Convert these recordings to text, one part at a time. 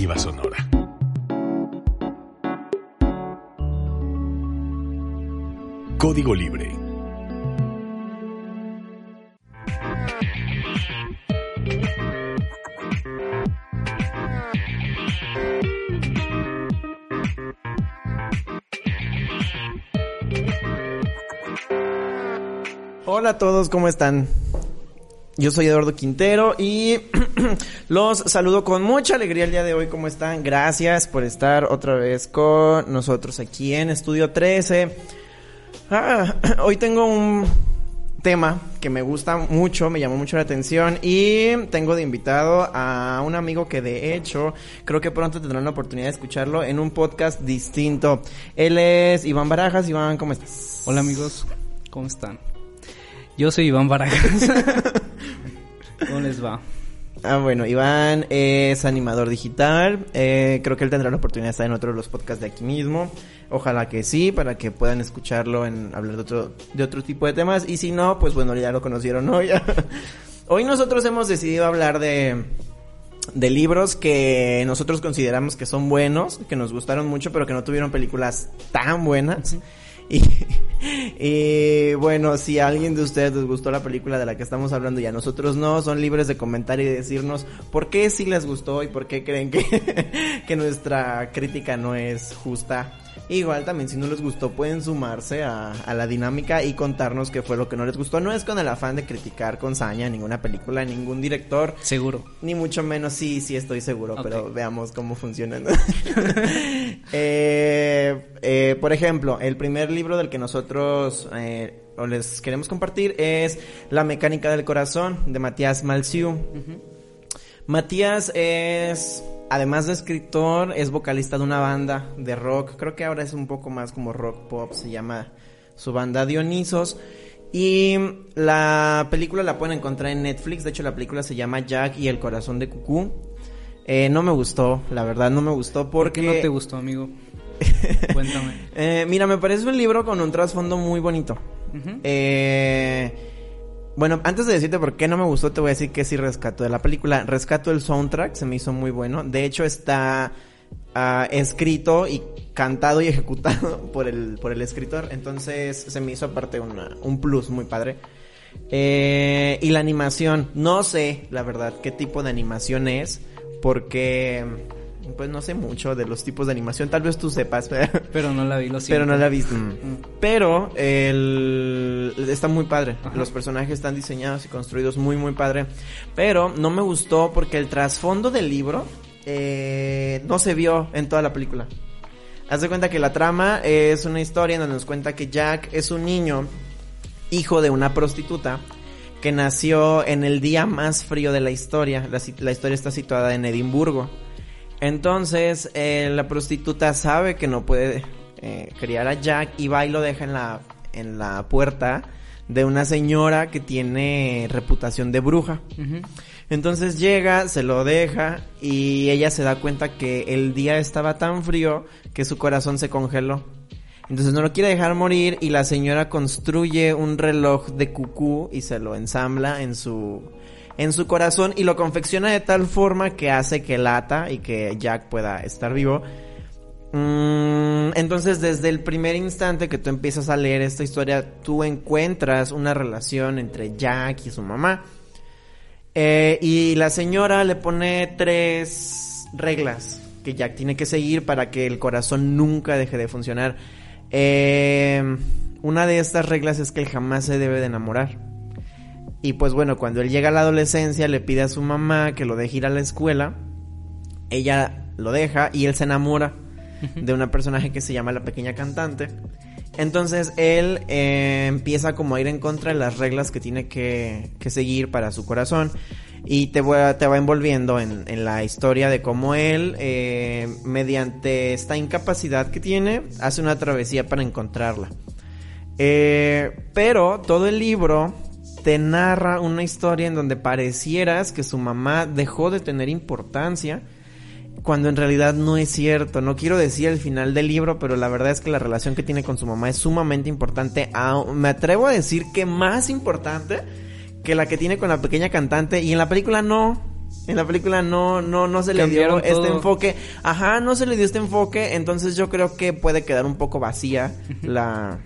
alternativa sonora. Código Libre. Hola a todos, ¿cómo están? Yo soy Eduardo Quintero y los saludo con mucha alegría el día de hoy. ¿Cómo están? Gracias por estar otra vez con nosotros aquí en Estudio 13. Ah, hoy tengo un tema que me gusta mucho, me llamó mucho la atención y tengo de invitado a un amigo que de hecho creo que pronto tendrán la oportunidad de escucharlo en un podcast distinto. Él es Iván Barajas. Iván, ¿cómo estás? Hola amigos, ¿cómo están? Yo soy Iván Barajas. ¿Cómo les va? Ah, bueno, Iván es animador digital. Eh, creo que él tendrá la oportunidad de estar en otro de los podcasts de aquí mismo. Ojalá que sí, para que puedan escucharlo en hablar de otro, de otro tipo de temas. Y si no, pues bueno, ya lo conocieron hoy. hoy nosotros hemos decidido hablar de, de libros que nosotros consideramos que son buenos, que nos gustaron mucho, pero que no tuvieron películas tan buenas. Y, bueno, si a alguien de ustedes les gustó la película de la que estamos hablando y a nosotros no, son libres de comentar y de decirnos por qué sí les gustó y por qué creen que, que nuestra crítica no es justa. Igual también si no les gustó pueden sumarse a, a, la dinámica y contarnos qué fue lo que no les gustó. No es con el afán de criticar con saña ninguna película, ningún director. Seguro. Ni mucho menos, sí, sí estoy seguro, okay. pero veamos cómo funcionan. eh, eh, por ejemplo, el primer libro del que nosotros eh, o les queremos compartir es La mecánica del corazón de Matías. Uh -huh. Matías es además de escritor, es vocalista de una banda de rock. Creo que ahora es un poco más como rock pop. Se llama su banda Dionisos. Y la película la pueden encontrar en Netflix. De hecho, la película se llama Jack y el corazón de Cucú. Eh, no me gustó, la verdad, no me gustó porque... ¿Por qué no te gustó, amigo? Cuéntame. eh, mira, me parece un libro con un trasfondo muy bonito. Uh -huh. Eh bueno, antes de decirte por qué no me gustó, te voy a decir que sí rescato de la película. Rescato el soundtrack, se me hizo muy bueno. De hecho, está uh, escrito y cantado y ejecutado por el, por el escritor. Entonces, se me hizo aparte una, un plus muy padre. Eh, y la animación, no sé, la verdad, qué tipo de animación es. Porque pues no sé mucho de los tipos de animación, tal vez tú sepas, pero no la vi, lo siento. Pero no la vi. Mm. Pero el está muy padre. Ajá. Los personajes están diseñados y construidos muy muy padre. Pero no me gustó porque el trasfondo del libro eh, no se vio en toda la película. Haz de cuenta que la trama es una historia en donde nos cuenta que Jack es un niño hijo de una prostituta que nació en el día más frío de la historia. La, la historia está situada en Edimburgo. Entonces, eh, la prostituta sabe que no puede eh, criar a Jack y va y lo deja en la, en la puerta de una señora que tiene reputación de bruja. Uh -huh. Entonces llega, se lo deja y ella se da cuenta que el día estaba tan frío que su corazón se congeló. Entonces no lo quiere dejar morir y la señora construye un reloj de cucú y se lo ensambla en su en su corazón y lo confecciona de tal forma que hace que lata y que Jack pueda estar vivo. Mm, entonces desde el primer instante que tú empiezas a leer esta historia, tú encuentras una relación entre Jack y su mamá. Eh, y la señora le pone tres reglas que Jack tiene que seguir para que el corazón nunca deje de funcionar. Eh, una de estas reglas es que él jamás se debe de enamorar. Y pues bueno, cuando él llega a la adolescencia le pide a su mamá que lo deje ir a la escuela. Ella lo deja y él se enamora de una personaje que se llama la pequeña cantante. Entonces él eh, empieza como a ir en contra de las reglas que tiene que, que seguir para su corazón. Y te, voy a, te va envolviendo en, en, la historia de cómo él, eh, mediante esta incapacidad que tiene, hace una travesía para encontrarla. Eh, pero todo el libro te narra una historia en donde parecieras que su mamá dejó de tener importancia cuando en realidad no es cierto. No quiero decir el final del libro, pero la verdad es que la relación que tiene con su mamá es sumamente importante. Me atrevo a decir que más importante que la que tiene con la pequeña cantante y en la película no. En la película no, no, no se le dio este todo. enfoque. Ajá, no se le dio este enfoque. Entonces yo creo que puede quedar un poco vacía la,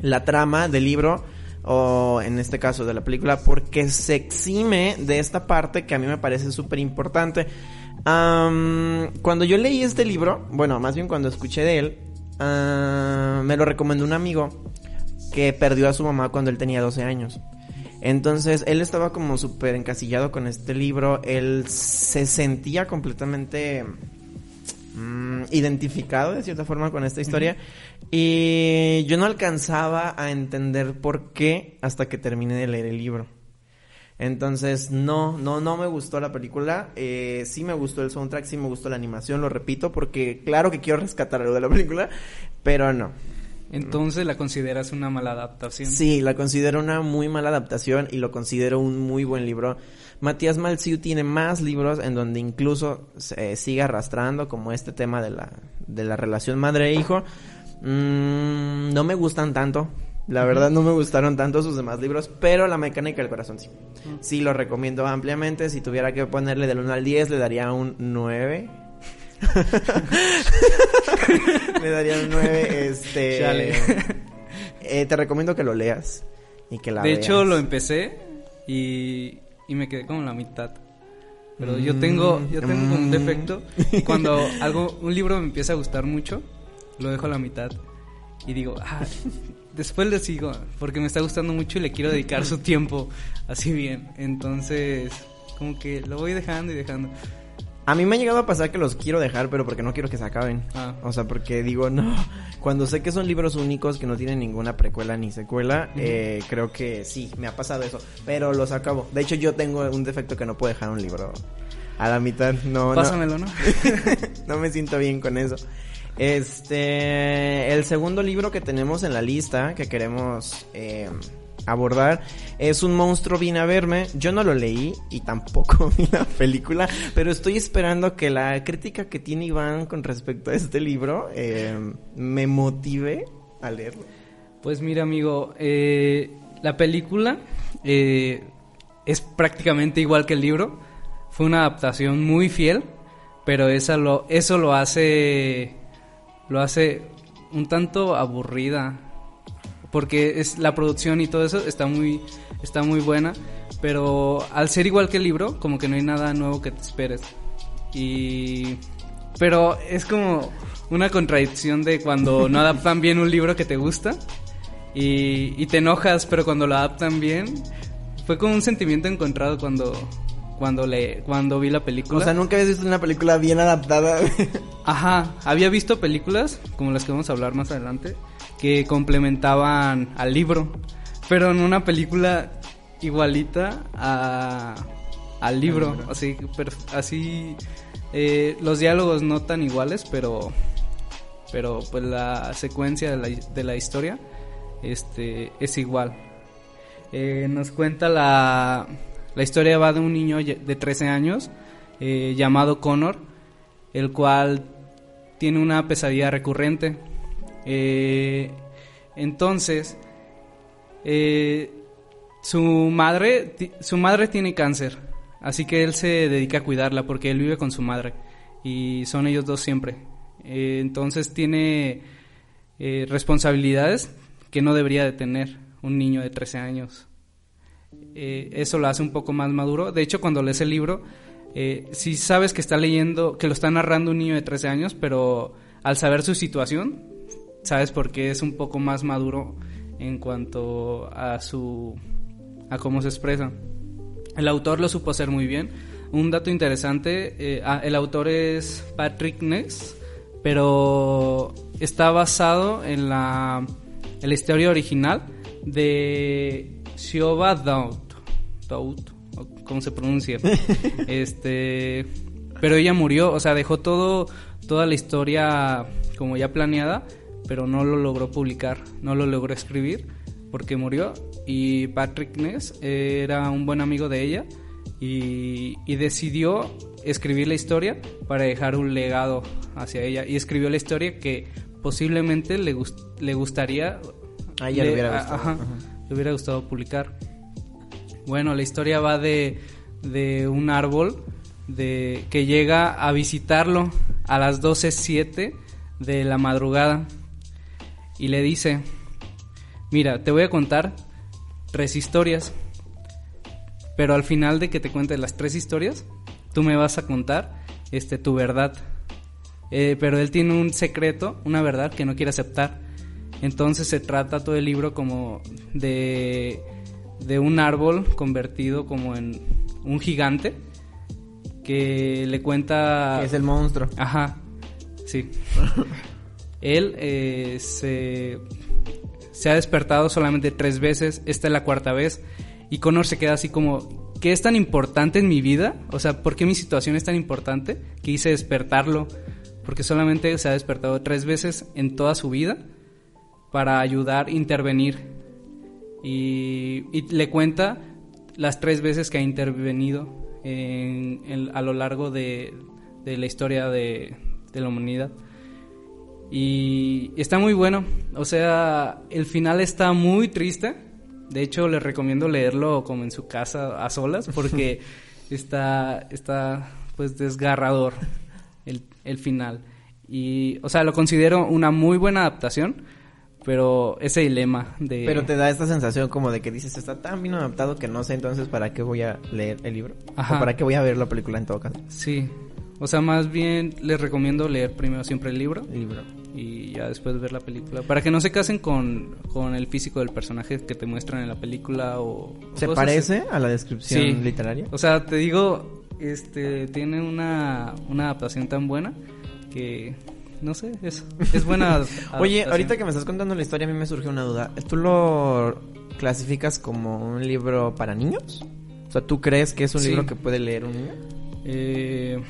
la trama del libro. O en este caso de la película. Porque se exime de esta parte que a mí me parece súper importante. Cuando yo leí este libro, bueno, más bien cuando escuché de él, ah, me lo recomendó un amigo que perdió a su mamá cuando él tenía 12 años. Entonces, él estaba como súper encasillado con este libro, él se sentía completamente mm, identificado de cierta forma con esta historia y yo no alcanzaba a entender por qué hasta que terminé de leer el libro. Entonces, no, no, no me gustó la película. Eh, sí me gustó el soundtrack, sí me gustó la animación, lo repito, porque claro que quiero rescatar algo de la película, pero no. Entonces la consideras una mala adaptación. Sí, la considero una muy mala adaptación y lo considero un muy buen libro. Matías Malziu tiene más libros en donde incluso se sigue arrastrando como este tema de la, de la relación madre-hijo. Mm, no me gustan tanto. La verdad no me gustaron tanto sus demás libros, pero La mecánica del corazón sí. Sí lo recomiendo ampliamente. Si tuviera que ponerle del 1 al 10 le daría un 9. le daría un 9. Este, Chale. eh, te recomiendo que lo leas y que la de hecho, veas. lo empecé y, y me quedé como en la mitad. Pero yo tengo, yo tengo como un Mm. defecto. Cuando algo, un libro me empieza a gustar mucho, lo dejo a la mitad. Y digo, ah, después le sigo, porque me está gustando mucho y le quiero dedicar su tiempo así bien. Entonces, como que lo voy dejando y dejando. A mí me ha llegado a pasar que los quiero dejar, pero porque no quiero que se acaben. Ah. O sea, porque digo, no. Cuando sé que son libros únicos que no tienen ninguna precuela ni secuela, eh, creo que sí, me ha pasado eso. Pero los acabo. De hecho, yo tengo un defecto que no puedo dejar un libro a la mitad. No, no. Pásamelo, ¿no? no me siento bien con eso. Este, el segundo libro que tenemos en la lista que queremos eh, abordar es Un monstruo vino a verme. Yo no lo leí y tampoco vi la película, pero estoy esperando que la crítica que tiene Iván con respecto a este libro eh, me motive a leerlo. Pues mira, amigo, eh, la película eh, es prácticamente igual que el libro. Fue una adaptación muy fiel, pero esa lo, eso lo hace, lo hace un tanto aburrida, porque es la producción y todo eso está muy, está muy buena, pero al ser igual que el libro, como que no hay nada nuevo que te esperes. Y pero es como una contradicción de cuando no adaptan bien un libro que te gusta y, y te enojas, pero cuando lo adaptan bien, fue como un sentimiento encontrado cuando cuando le cuando vi la película. O sea, nunca habías visto una película bien adaptada. Ajá, había visto películas como las que vamos a hablar más adelante que complementaban al libro, pero en una película igualita a, al libro, así, pero, así eh, los diálogos no tan iguales, pero pero pues la secuencia de la, de la historia este es igual. Eh, nos cuenta la la historia va de un niño de 13 años eh, llamado Connor, el cual tiene una pesadilla recurrente. Eh, entonces, eh, su madre, su madre tiene cáncer, así que él se dedica a cuidarla porque él vive con su madre y son ellos dos siempre. Eh, entonces tiene eh, responsabilidades que no debería de tener un niño de 13 años. Eh, eso lo hace un poco más maduro. De hecho, cuando lees el libro, eh, si sabes que está leyendo, que lo está narrando un niño de 13 años, pero al saber su situación, sabes por qué es un poco más maduro en cuanto a su a cómo se expresa. El autor lo supo hacer muy bien. Un dato interesante, eh, ah, el autor es Patrick Ness, pero está basado en la, en la historia original de Dowd, Dowd, o ¿cómo se pronuncia? este, pero ella murió, o sea, dejó todo, toda la historia como ya planeada, pero no lo logró publicar, no lo logró escribir porque murió y Patrick Ness era un buen amigo de ella y, y decidió escribir la historia para dejar un legado hacia ella y escribió la historia que posiblemente le, gust- le gustaría A ella le hubiera a- gustado. ajá, Ajá. le hubiera gustado publicar bueno la historia va de de un árbol de que llega a visitarlo a las 12.07 de la madrugada y le dice, mira, te voy a contar tres historias, pero al final de que te cuente las tres historias, tú me vas a contar este, tu verdad. Eh, pero él tiene un secreto, una verdad que no quiere aceptar. Entonces se trata todo el libro como de, de un árbol convertido como en un gigante que le cuenta... Que es el monstruo. Ajá, sí. Él eh, se, ha despertado solamente tres veces, esta es la cuarta vez, y Connor se queda así como, ¿qué es tan importante en mi vida? O sea, ¿por qué mi situación es tan importante que hice despertarlo? Porque solamente se ha despertado tres veces en toda su vida para ayudar, intervenir. Y, le cuenta las tres veces que ha intervenido en, en, a lo largo de, la historia de, la humanidad. Y está muy bueno. O sea, el final está muy triste. De hecho, les recomiendo leerlo como en su casa a solas porque está, está pues desgarrador el, el final. Y, o sea, lo considero una muy buena adaptación pero ese dilema de... Pero te da esta sensación como de que dices, está tan bien adaptado que no sé entonces para qué voy a leer el libro. Ajá. O para qué voy a ver la película en todo caso. Sí. O sea, más bien les recomiendo leer primero siempre el libro. El libro. Y ya después ver la película. Para que no se casen con, con el físico del personaje que te muestran en la película o... ¿Se parece así. a la descripción sí. literaria? O sea, te digo, este, tiene una, una adaptación tan buena que no sé, es, es buena. Oye, ahorita que me estás contando la historia, a mí me surgió una duda. ¿Tú lo clasificas como un libro para niños? O sea, ¿tú crees que es un sí. libro que puede leer un niño? Eh,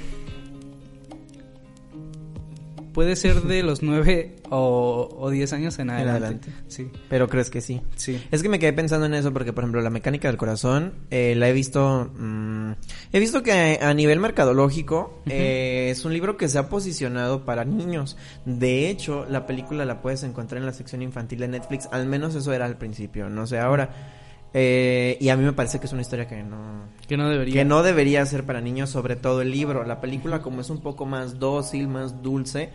puede ser de los 9 o, o 10 años en adelante. en adelante. Sí. Pero crees que sí. Sí. Es que me quedé pensando en eso porque, por ejemplo, la mecánica del corazón eh, la he visto. Mmm, he visto que a nivel mercadológico uh -huh. eh, es un libro que se ha posicionado para niños. De hecho, la película la puedes encontrar en la sección infantil de Netflix. Al menos eso era al principio. No sé ahora. Eh, y a mí me parece que es una historia que no que no debería que no debería ser para niños, sobre todo el libro. La película como es un poco más dócil, más dulce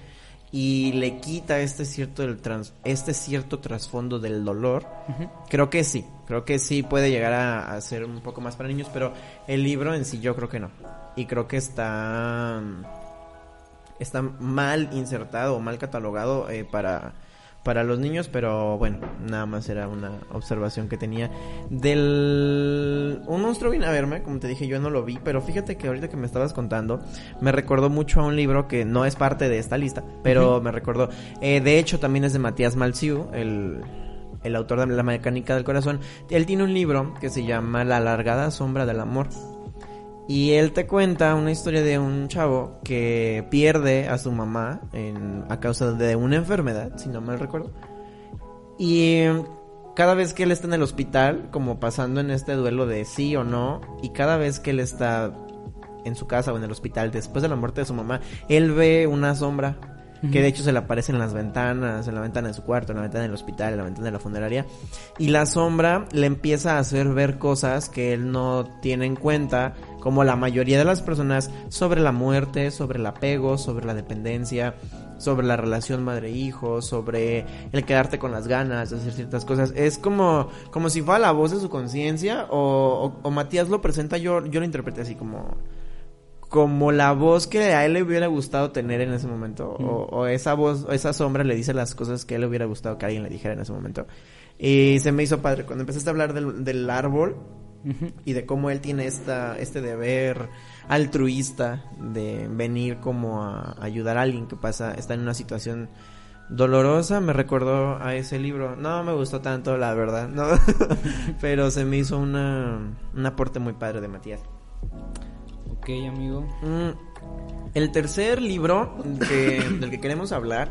y le quita este cierto del trans, este cierto trasfondo del dolor. Uh -huh. Creo que sí, creo que sí puede llegar a, a, ser un poco más para niños, pero el libro en sí yo creo que no. Y creo que está está mal insertado o mal catalogado eh, para para los niños, pero bueno, nada más era una observación que tenía del un monstruo viene a verme, como te dije, yo no lo vi, pero fíjate que ahorita que me estabas contando, me recordó mucho a un libro que no es parte de esta lista, pero uh -huh. me recordó, eh, de hecho también es de Matías Malziu, el el autor de La mecánica del corazón, él tiene un libro que se llama La alargada sombra del amor. Y él te cuenta una historia de un chavo que pierde a su mamá en, a causa de una enfermedad, si no mal recuerdo. Y cada vez que él está en el hospital, como pasando en este duelo de sí o no, y cada vez que él está en su casa o en el hospital después de la muerte de su mamá, él ve una sombra que de hecho se le aparece en las ventanas, en la ventana de su cuarto, en la ventana del hospital, en la ventana de la funeraria, y la sombra le empieza a hacer ver cosas que él no tiene en cuenta, como la mayoría de las personas, sobre la muerte, sobre el apego, sobre la dependencia, sobre la relación madre-hijo, sobre el quedarte con las ganas de hacer ciertas cosas. Es como, como si fuera la voz de su conciencia, o, o, o Matías lo presenta, yo, yo lo interpreté así como como la voz que a él le hubiera gustado tener en ese momento. Mm. O, o, esa voz, o esa sombra le dice las cosas que a él le hubiera gustado que alguien le dijera en ese momento. Y se me hizo padre. Cuando empezaste a hablar del, del árbol uh -huh. y de cómo él tiene esta, este deber altruista de venir como a ayudar a alguien que pasa, está en una situación dolorosa, me recordó a ese libro. No me gustó tanto, la verdad, no. Pero se me hizo una, un aporte muy padre de Matías. Ok, amigo. Mm, el tercer libro que, del que queremos hablar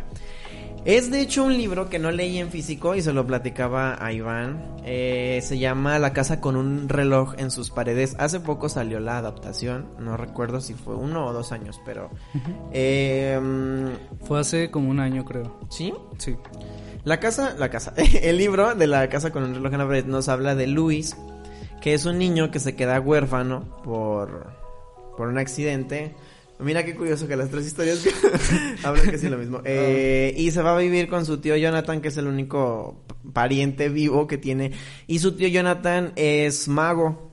es de hecho un libro que no leí en físico y se lo platicaba a Iván. Eh, se llama La casa con un reloj en sus paredes. Hace poco salió la adaptación. No recuerdo si fue uno o dos años, pero... Uh -huh. eh, fue hace como un año, creo. ¿Sí? Sí. La casa, la casa, el libro de la casa con un reloj en la pared nos habla de Luis, que es un niño que se queda huérfano por, por un accidente. Mira qué curioso que las tres historias hablan casi lo mismo. Eh, y se va a vivir con su tío Jonathan, que es el único pariente vivo que tiene. Y su tío Jonathan es mago.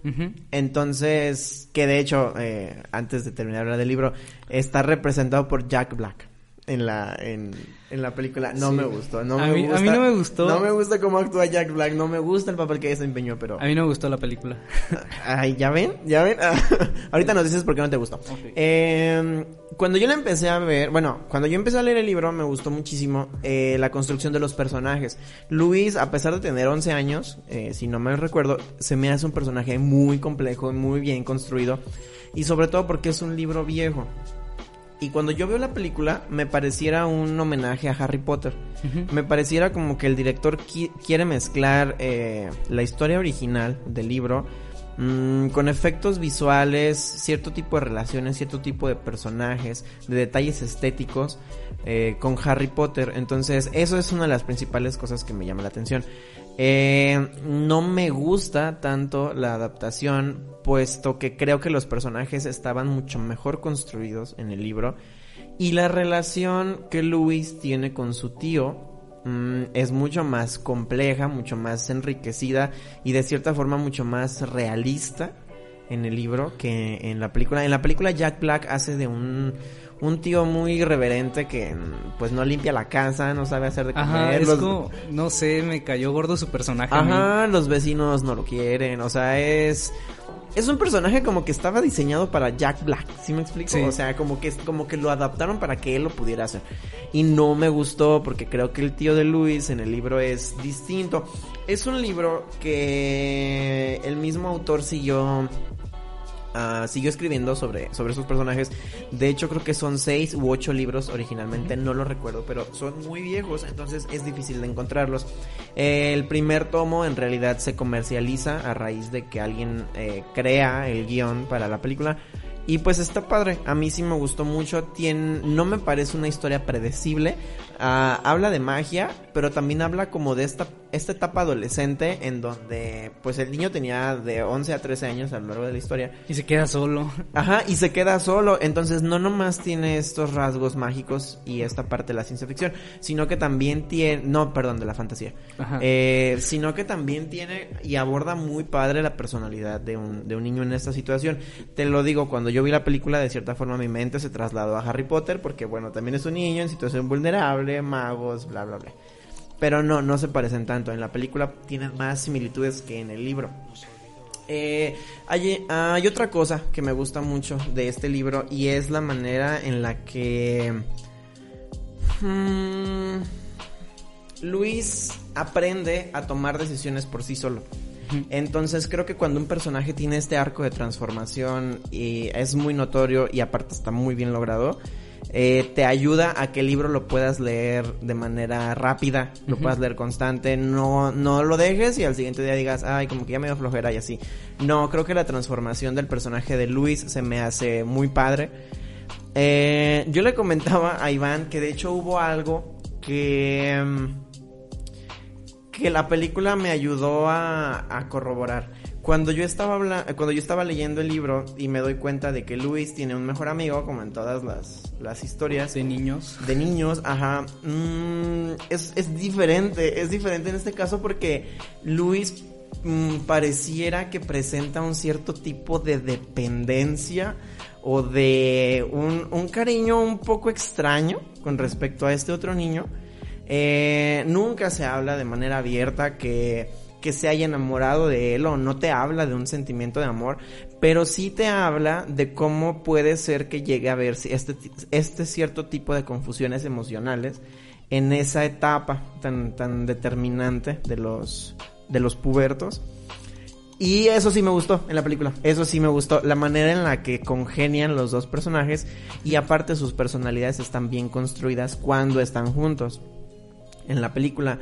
Entonces, que de hecho, eh, antes de terminar hablar del libro, está representado por Jack Black en la en, en la película. No Sí. me gustó, no A me mí- a mí no me gustó. No me gusta cómo actúa Jack Black, no me gusta el papel que desempeñó, pero A mí no me gustó la película. Ay, ¿ya ven? ¿Ya ven? Ahorita nos dices por qué no te gustó. Ok. Eh, cuando yo la empecé a ver, bueno, cuando yo empecé a leer el libro me gustó muchísimo eh, la construcción de los personajes. Luis, a pesar de tener 11 años, eh, si no me recuerdo, se me hace un personaje muy complejo, muy bien construido. Y sobre todo porque es un libro viejo. Y cuando yo veo la película, me pareciera un homenaje a Harry Potter. Me pareciera como que el director qui- quiere mezclar eh, la historia original del libro mm, con efectos visuales, cierto tipo de relaciones, cierto tipo de personajes, de detalles estéticos eh, con Harry Potter. Entonces, eso es una de las principales cosas que me llama la atención. Eh, no me gusta tanto la adaptación, puesto que creo que los personajes estaban mucho mejor construidos en el libro. Y la relación que Luis tiene con su tío mm, es mucho más compleja, mucho más enriquecida y de cierta forma mucho más realista en el libro que en la película. En la película Jack Black hace de un, un tío muy irreverente que pues no limpia la casa, no sabe hacer de comer. Ajá, es los- como, no sé, me cayó gordo su personaje. Ajá, los vecinos no lo quieren, o sea, es es un personaje como que estaba diseñado para Jack Black, ¿sí me explico? Sí. O sea, como que como que lo adaptaron para que él lo pudiera hacer. Y no me gustó porque creo que el tío de Luis en el libro es distinto. Es un libro que el mismo autor siguió ah, siguió escribiendo sobre, sobre sus personajes. De hecho, creo que son seis u ocho libros originalmente, no lo recuerdo, pero son muy viejos, entonces es difícil de encontrarlos. El primer tomo en realidad se comercializa a raíz de que alguien eh, crea el guion para la película. Y pues está padre, a mí sí me gustó mucho, tiene, no me parece una historia predecible, Ah, habla de magia, pero también habla como de esta, esta etapa adolescente en donde pues el niño tenía de 11 a 13 años a lo largo de la historia. Y se queda solo. Ajá, y se queda solo, entonces no nomás tiene estos rasgos mágicos y esta parte de la ciencia ficción, sino que también tiene, no, perdón, de la fantasía, Ajá. eh, sino que también tiene y aborda muy padre la personalidad de un, de un niño en esta situación. Te lo digo, cuando yo vi la película, de cierta forma mi mente se trasladó a Harry Potter, porque bueno, también es un niño en situación vulnerable, magos, bla, bla, bla. Pero no, no se parecen tanto. En la película tienen más similitudes que en el libro. Eh, hay, hay otra cosa que me gusta mucho de este libro y es la manera en la que mm, Luis aprende a tomar decisiones por sí solo. Entonces creo que cuando un personaje tiene este arco de transformación y es muy notorio y aparte está muy bien logrado, eh, te ayuda a que el libro lo puedas leer de manera rápida, lo puedas leer constante, no, no lo dejes y al siguiente día digas, ay, como que ya me dio flojera y así. No, creo que la transformación del personaje de Luis se me hace muy padre. Eh, yo le comentaba a Iván que de hecho hubo algo que... mm, que la película me ayudó a, a corroborar. Cuando yo estaba habla- cuando yo estaba leyendo el libro y me doy cuenta de que Luis tiene un mejor amigo, como en todas las, las historias De niños. de niños, ajá, mm, es, es diferente, es diferente en este caso porque Luis mm, pareciera que presenta un cierto tipo de dependencia o de un, un cariño un poco extraño con respecto a este otro niño. Eh, nunca se habla de manera abierta que, que se haya enamorado de él o no te habla de un sentimiento de amor, pero sí te habla de cómo puede ser que llegue a ver este, este cierto tipo de confusiones emocionales en esa etapa tan, tan determinante de los, de los pubertos. Y eso sí me gustó en la película. Eso sí me gustó. La manera en la que congenian los dos personajes. Y aparte sus personalidades están bien construidas cuando están juntos. En la película.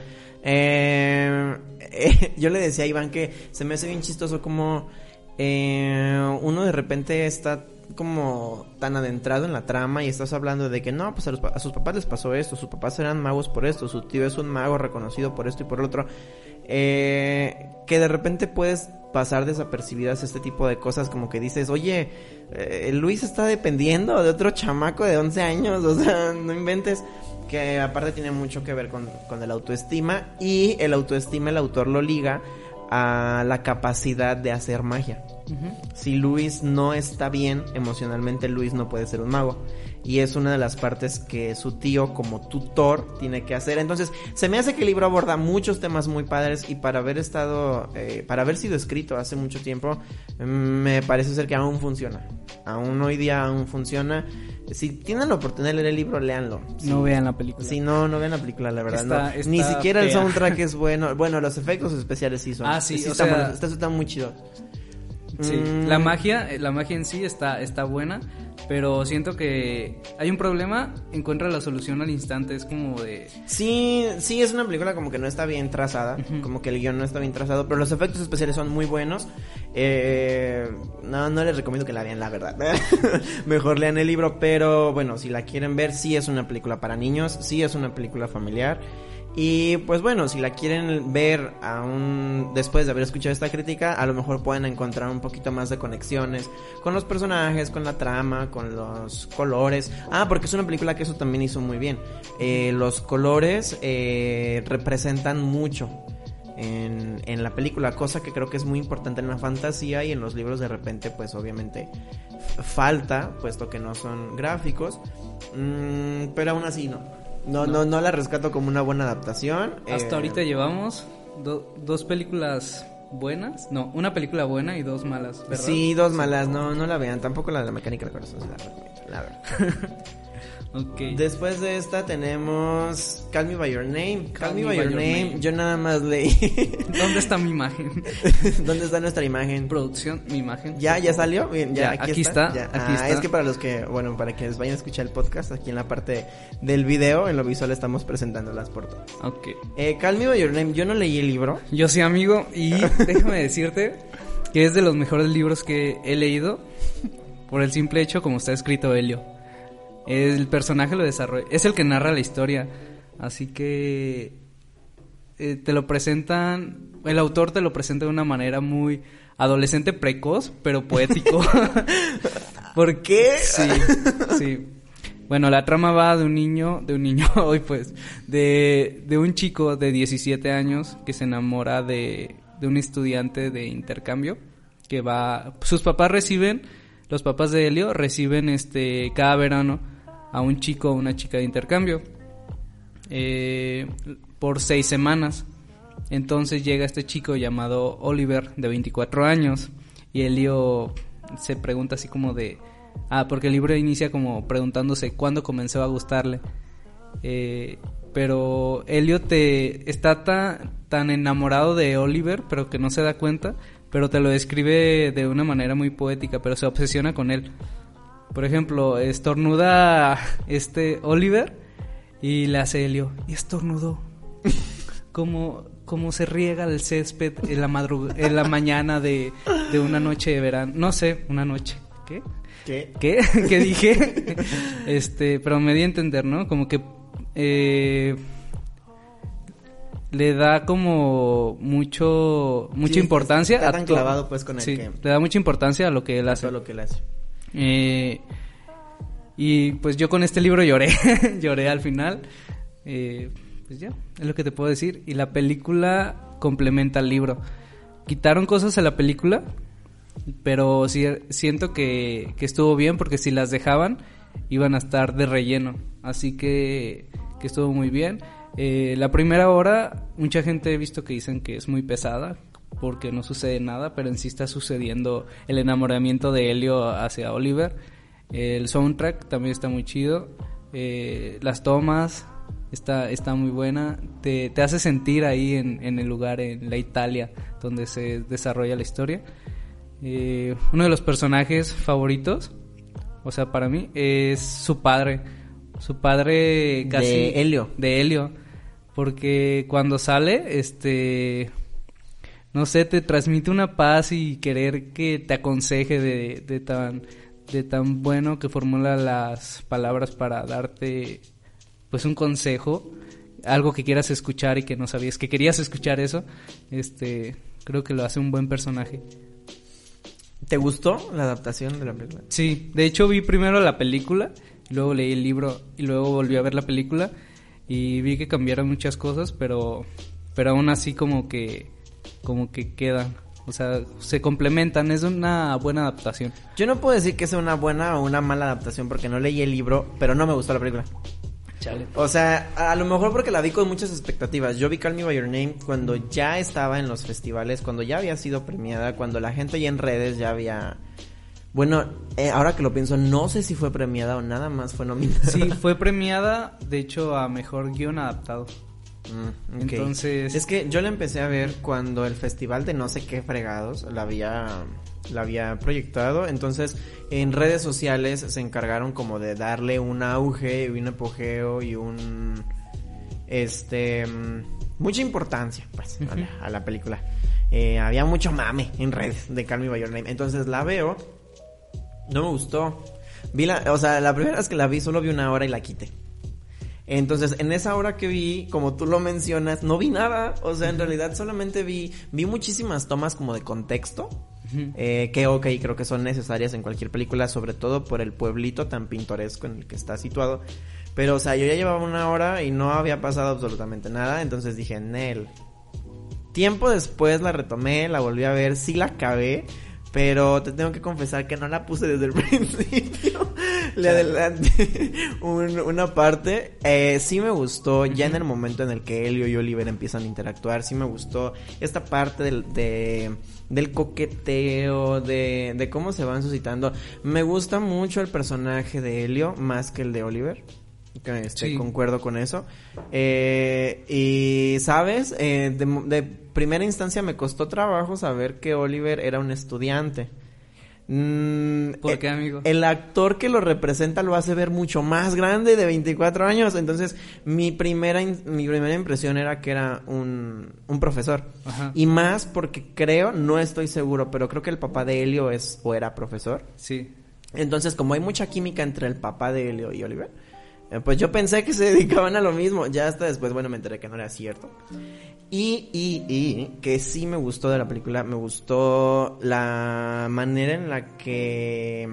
Eh, yo le decía a Iván que se me hace bien chistoso como eh, uno de repente está como tan adentrado en la trama y estás hablando de que no, pues a, los a sus papás les pasó esto, sus papás eran magos por esto, su tío es un mago reconocido por esto y por otro, eh, que de repente puedes pasar desapercibidas este tipo de cosas como que dices, oye, eh, Luis está dependiendo de otro chamaco de 11 años, o sea, no inventes que aparte tiene mucho que ver con, con el autoestima y el autoestima el autor lo liga a la capacidad de hacer magia. Si Luis no está bien emocionalmente, Luis no puede ser un mago. Y es una de las partes que su tío como tutor tiene que hacer. Entonces, se me hace que el libro aborda muchos temas muy padres y para haber estado, eh, para haber sido escrito hace mucho tiempo, mm, me parece ser que aún funciona. Aún hoy día aún funciona. Si tienen la oportunidad de leer el libro, léanlo. No vean la película. Si no, no vean la película, la verdad. Ni siquiera el soundtrack es bueno. Bueno, los efectos especiales sí son. Ah, sí, sí está, está, muy chido. Sí, mm. la magia, la magia en sí está, está buena, pero siento que hay un problema, encuentra la solución al instante, es como de... Sí, sí, es una película como que no está bien trazada, como que el guion no está bien trazado, pero los efectos especiales son muy buenos. Eh, no, no les recomiendo que la vean, la verdad. Mejor lean el libro, pero bueno, si la quieren ver, sí es una película para niños, sí es una película familiar. Y pues bueno, si la quieren ver aún después de haber escuchado esta crítica, a lo mejor pueden encontrar un poquito más de conexiones con los personajes, con la trama, con los colores. Ah, porque es una película que eso también hizo muy bien. Eh, los colores eh, representan mucho. En, la película, cosa que creo que es muy importante en la fantasía y en los libros de repente pues obviamente falta, puesto que no son gráficos, mm, pero aún así no, no, no, no la rescato como una buena adaptación. Hasta eh, ahorita llevamos dos películas buenas. No, una película buena y dos malas, ¿verdad? Sí, dos malas. No, no la vean. Tampoco la de la mecánica del corazón la recomiendo, la verdad. Después de esta tenemos Call Me By Your Name. Call, Me, By, Your, name. yo nada más leí. ¿Dónde está mi imagen? ¿Dónde está nuestra imagen? Producción, mi imagen. ¿Ya? ¿Ya salió? Bien, ya, aquí, está. aquí ah, está. Es que para los que, bueno, para quienes vayan a escuchar el podcast, aquí en la parte del video, en lo visual estamos presentando las portadas. Ok. Eh, Call Me By Your Name, yo no leí el libro. Yo sí, amigo, y déjame decirte que es de los mejores libros que he leído por el simple hecho como está escrito Helio. El personaje lo desarrolla, es el que narra la historia. Así que eh, te lo presentan, el autor te lo presenta de una manera muy adolescente precoz, pero poético. ¿Por qué? Sí, sí. Bueno, la trama va de un niño, de un niño hoy pues, de, de un chico de 17 años que se enamora de, de un estudiante de intercambio que va, sus papás reciben, los papás de Helio reciben este cada verano a un chico o una chica de intercambio eh, por seis semanas. Entonces llega este chico llamado Oliver de 24 años y Elio se pregunta así como de... Ah, porque el libro inicia como preguntándose cuándo comenzó a gustarle. Eh, pero Elio te está tan enamorado de Oliver, pero que no se da cuenta, pero te lo describe de una manera muy poética, pero se obsesiona con él. Por ejemplo, estornuda este Oliver y le hace Helio. Y estornudó. como, como se riega el césped en la, en la mañana de, de una noche de verano. No sé, una noche. ¿Qué? ¿Qué? ¿Qué? ¿Qué dije? este, pero me di a entender, ¿no? Como que eh, le da como mucho mucha importancia está tan clavado pues con el sí, le da mucha importancia a lo que él hace. A lo que él hace. Eh, y pues yo con este libro lloré, lloré al final. Eh, pues ya, es lo que te puedo decir. Y la película complementa el libro. Quitaron cosas a la película, pero siento que, que estuvo bien porque si las dejaban iban a estar de relleno. Así que, que estuvo muy bien. Eh, la primera hora, mucha gente he visto que dicen que es muy pesada, porque no sucede nada, pero en sí está sucediendo el enamoramiento de Helio hacia Oliver. El soundtrack también está muy chido. Eh, las tomas está, está muy buena. Te, te hace sentir ahí en, en, el lugar, en la Italia, donde se desarrolla la historia. Eh, uno de los personajes favoritos, o sea, para mí, es su padre. Su padre casi... De Helio. De Helio. Porque cuando sale, este no sé, te transmite una paz y querer que te aconseje de, de, tan, de tan bueno que formula las palabras para darte pues un consejo, algo que quieras escuchar y que no sabías que querías escuchar eso, este, Creo que lo hace un buen personaje. ¿Te gustó la adaptación de la película? Sí, de hecho vi primero la película, luego leí el libro y luego volví a ver la película y vi que cambiaron muchas cosas, pero pero aún así como que como que quedan, o sea, se complementan, es una buena adaptación. Yo no puedo decir que sea una buena o una mala adaptación porque no leí el libro, pero no me gustó la película. Chale. O sea, a lo mejor porque la vi con muchas expectativas. Yo vi Call Me By Your Name cuando ya estaba en los festivales, cuando ya había sido premiada, cuando la gente ya en redes ya había... Bueno, eh, ahora que lo pienso, no sé si fue premiada o nada más fue nominada. Sí, fue premiada, de hecho, a mejor guion adaptado. Mm. Entonces- Es que yo la empecé a ver cuando el festival de no sé qué fregados la había, la había proyectado. Entonces, en redes sociales se encargaron como de darle un auge y un apogeo y un. Este. mm, Mucha importancia, pues, a, la, a la película. Eh, había mucho mame en redes de Call Me By Your Name. Entonces la veo. No me gustó. Vi la, o sea, la primera vez que la vi solo vi una hora y la quité. Entonces, en esa hora que vi, como tú lo mencionas, no vi nada. O sea, en realidad solamente vi, vi muchísimas tomas como de contexto. eh, que ok, creo que son necesarias en cualquier película, sobre todo por el pueblito tan pintoresco en el que está situado. Pero, o sea, yo ya llevaba una hora y no había pasado absolutamente nada. Entonces dije, Nel. Tiempo después la retomé, la volví a ver, sí la acabé. Pero te tengo que confesar que no la puse desde el principio. Le adelanté un- una parte. Eh, sí me gustó, ya en el momento en el que Elio y Oliver empiezan a interactuar, sí me gustó esta parte del, de- del coqueteo, de, de cómo se van suscitando. Me gusta mucho el personaje de Elio más que el de Oliver. Este, Sí. Concuerdo con eso. Eh, y, ¿sabes? Eh, de, de primera instancia me costó trabajo saber que Oliver era un estudiante. Mm, ¿Por eh, qué, amigo? El actor que lo representa lo hace ver mucho más grande de 24 años. Entonces, mi primera, mi primera impresión era que era un, un profesor. Ajá. Y más porque creo, no estoy seguro, pero creo que el papá de Helio es o era profesor. Sí. Entonces, como hay mucha química entre el papá de Helio y Oliver, eh, pues yo pensé que se dedicaban a lo mismo. Ya hasta después, bueno, me enteré que no era cierto. Y, y, y, que sí me gustó de la película, me gustó la manera en la que...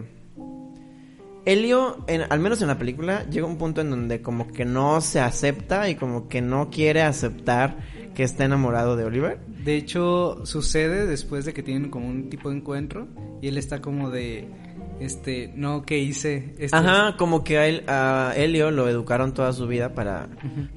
Helio, en- al menos en la película, llega un punto en donde como que no se acepta y como que no quiere aceptar que está enamorado de Oliver. De hecho, sucede después de que tienen como un tipo de encuentro y él está como de, este, no, ¿qué hice? Esto Ajá, como que a, él, a Helio lo educaron toda su vida para,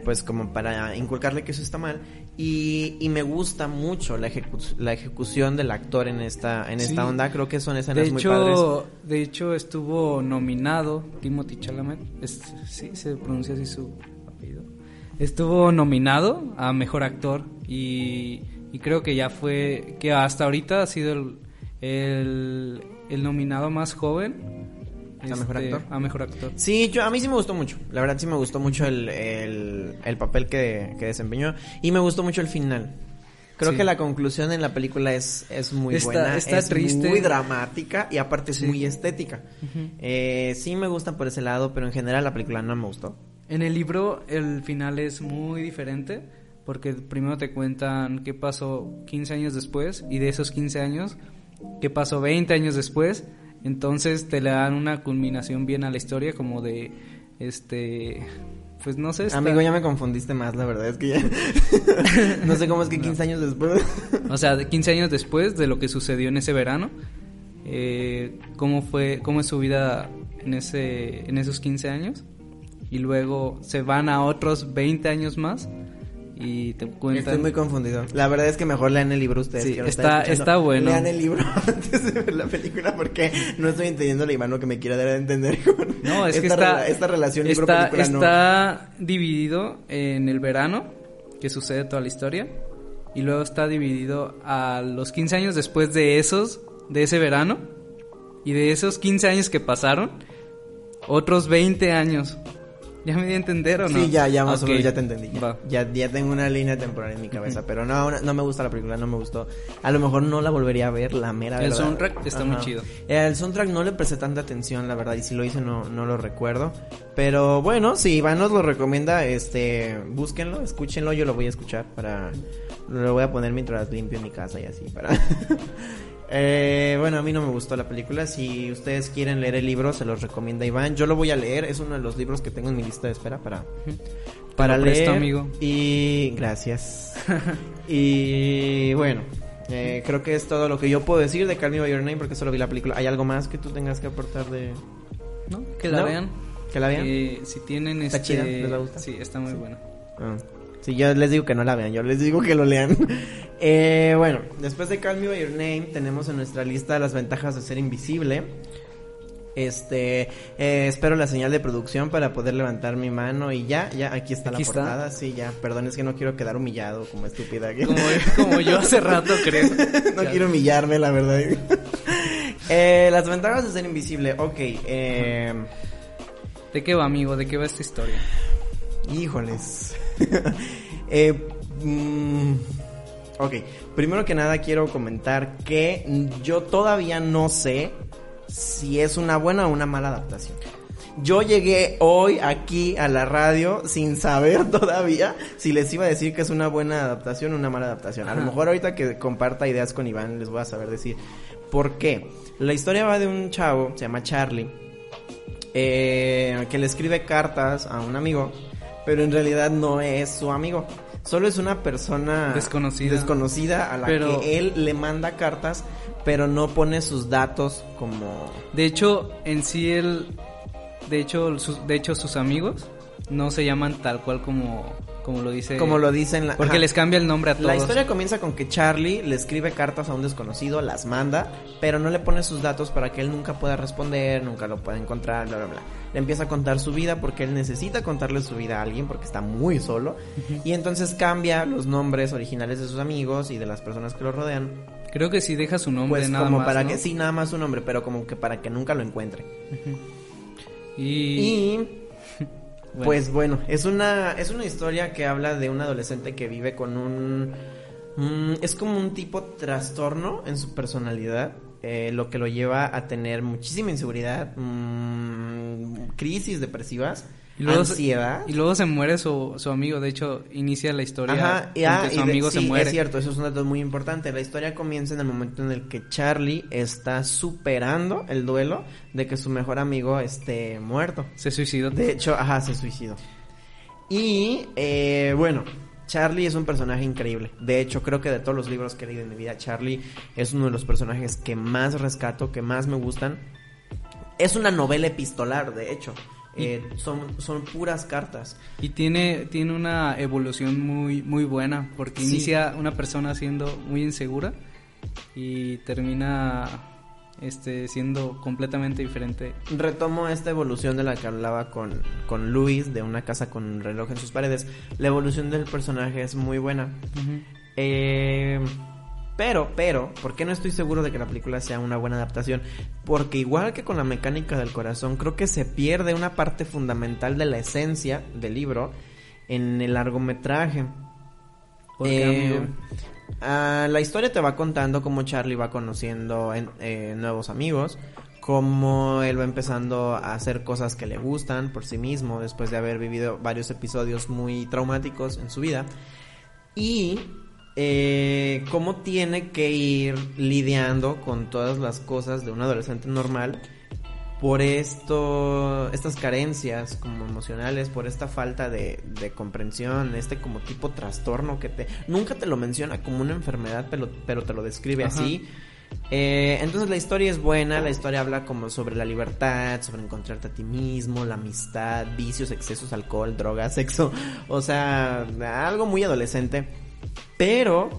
pues como para inculcarle que eso está mal. Y, y me gusta mucho la, ejecu- la ejecución del actor en esta, en esta onda. Creo que son escenas De muy padres. hecho, de hecho estuvo nominado Timothy Chalamet, es- sí se pronuncia así su apellido. Estuvo nominado a mejor actor y, y creo que ya fue que hasta ahorita ha sido el, el, el nominado más joven este, ¿A mejor actor? A mejor actor. Sí, yo, a mí sí me gustó mucho. La verdad sí me gustó mucho el, el, el papel que, que desempeñó. Y me gustó mucho el final. Creo Sí. que la conclusión en la película es, es muy Está- buena. está es triste. muy dramática y aparte es Sí. muy estética. Eh, sí me gusta por ese lado, pero en general la película no me gustó. En el libro el final es muy diferente porque primero te cuentan qué pasó 15 años después y de esos 15 años qué pasó 20 años después. Entonces te le dan una culminación bien a la historia como de este pues no sé, está- Amigo, ya me confundiste más, la verdad es que ya... no sé cómo es que 15 años después... o sea, de 15 años después de lo que sucedió en ese verano, eh, cómo fue cómo es su vida en ese en esos 15 años y luego se van a otros 20 años más y te cuentan Estoy muy confundido. La verdad es que mejor lean el libro ustedes. Sí, que está- está bueno. Lean el libro antes de ver la película porque no estoy entendiendo la lo que me quiere dar a entender con No, es esta que está. esta relación está, libro-película no. está dividido en el verano, que sucede toda la historia. Y luego está dividido a los 15 años después de esos, de ese verano. Y de esos 15 años que pasaron, otros 20 años. ¿Ya me di a entender o no? Sí, ya, ya más o Ok, menos ya te entendí. Ya, ya, ya tengo una línea temporal en mi cabeza, pero no, no, me gusta la película, no me gustó. A lo mejor no la volvería a ver, la mera El verdad. soundtrack está muy chido. Eh, El soundtrack no le presté tanta atención, la verdad, y si lo hice no, no lo recuerdo. Pero bueno, si Iván nos lo recomienda, este, búsquenlo, escúchenlo, yo lo voy a escuchar para, Lo voy a poner mientras limpio mi casa y así. Para... Eh, bueno, a mí no me gustó la película. Si ustedes quieren leer el libro, se los recomienda Iván. Yo lo voy a leer. Es uno de los libros que tengo en mi lista de espera para, para leer. presto, amigo. Y gracias. y bueno, eh, creo que es todo lo que yo puedo decir de Call Me by Your Name porque solo vi la película. ¿Hay algo más que tú tengas que aportar de ¿No? Que la ¿No? vean. que la vean? Eh, si tienen ¿Está este... chida? ¿Les va a gustar? Sí, está muy buena. Ah. Sí, yo les digo que no la vean, yo les digo que lo lean. Eh, bueno, después de Call Me By Your Name tenemos en nuestra lista las ventajas de ser invisible. Este, eh, espero la señal de producción para poder levantar mi mano y ya, ya, aquí está Aquí la está. portada, sí, ya, perdón, es que no quiero quedar humillado como estúpida. Como, como yo hace rato, creo. no quiero humillarme, la verdad. eh, las ventajas de ser invisible, ok, eh, ¿De qué va, amigo? ¿De qué va esta historia? Híjoles. eh, mm, ok, primero que nada quiero comentar que yo todavía no sé si es una buena o una mala adaptación. Yo llegué hoy aquí a la radio sin saber todavía si les iba a decir que es una buena adaptación o una mala adaptación. A lo mejor ahorita que comparta ideas con Iván les voy a saber decir por qué. La historia va de un chavo, se llama Charlie, eh, que le escribe cartas a un amigo, pero en realidad no es su amigo. Solo es una persona Desconocida. desconocida a la Pero- que él le manda cartas, pero no pone sus datos como... De hecho, en sí él, de hecho, sus, de hecho sus amigos no se llaman tal cual como, como lo dice. Como lo dicen la... Porque ajá. les cambia el nombre a todos. La historia comienza con que Charlie le escribe cartas a un desconocido, las manda, pero no le pone sus datos para que él nunca pueda responder, nunca lo pueda encontrar, bla, bla, bla. Le empieza a contar su vida porque él necesita contarle su vida a alguien porque está muy solo. Y entonces cambia los nombres originales de sus amigos y de las personas que lo rodean. Creo que sí deja su nombre Pues nada como más. para ¿no? que, sí, nada más su nombre, pero como que para que nunca lo encuentre. Y, Y Pues bueno, es una, es una historia que habla de un adolescente que vive con un... mm, es como un tipo trastorno en su personalidad, eh, lo que lo lleva a tener muchísima inseguridad, mm, crisis depresivas, y luego, se- ansiedad. y luego se muere su, su amigo. De hecho, inicia la historia Ajá, y, ah, que su y de- amigo se sí, muere. Es cierto, eso es un dato muy importante. La historia comienza en el momento en el que Charlie está superando el duelo de que su mejor amigo esté muerto. Se suicidó. De hecho, ajá, se suicidó. Y eh, bueno, Charlie es un personaje increíble. De hecho, creo que de todos los libros que he leído en mi vida, Charlie es uno de los personajes que más rescato, que más me gustan. Es una novela epistolar, de hecho. Eh, son, son puras cartas. Y tiene, tiene una evolución muy, muy buena, porque Sí. inicia una persona siendo muy insegura y termina este siendo completamente diferente. Retomo esta evolución de la que hablaba con, con Luis, de una casa con un reloj en sus paredes. La evolución del personaje es muy buena. Eh, pero, pero, ¿por qué no estoy seguro de que la película sea una buena adaptación? Porque igual que con la mecánica del corazón, creo que se pierde una parte fundamental de la esencia del libro en el largometraje. ¿Por qué, Eh, amigo? ah, la historia te va contando cómo Charlie va conociendo en- eh, nuevos amigos, cómo él va empezando a hacer cosas que le gustan por sí mismo después de haber vivido varios episodios muy traumáticos en su vida y eh, cómo tiene que ir lidiando con todas las cosas de un adolescente normal por esto, estas carencias como emocionales, por esta falta de, de comprensión, este como tipo trastorno que te, nunca te lo menciona como una enfermedad, pero, pero te lo describe Ajá. así. Eh, entonces la historia es buena, la historia habla como sobre la libertad, sobre encontrarte a ti mismo, la amistad, vicios, excesos, alcohol, drogas, sexo, o sea, algo muy adolescente. Pero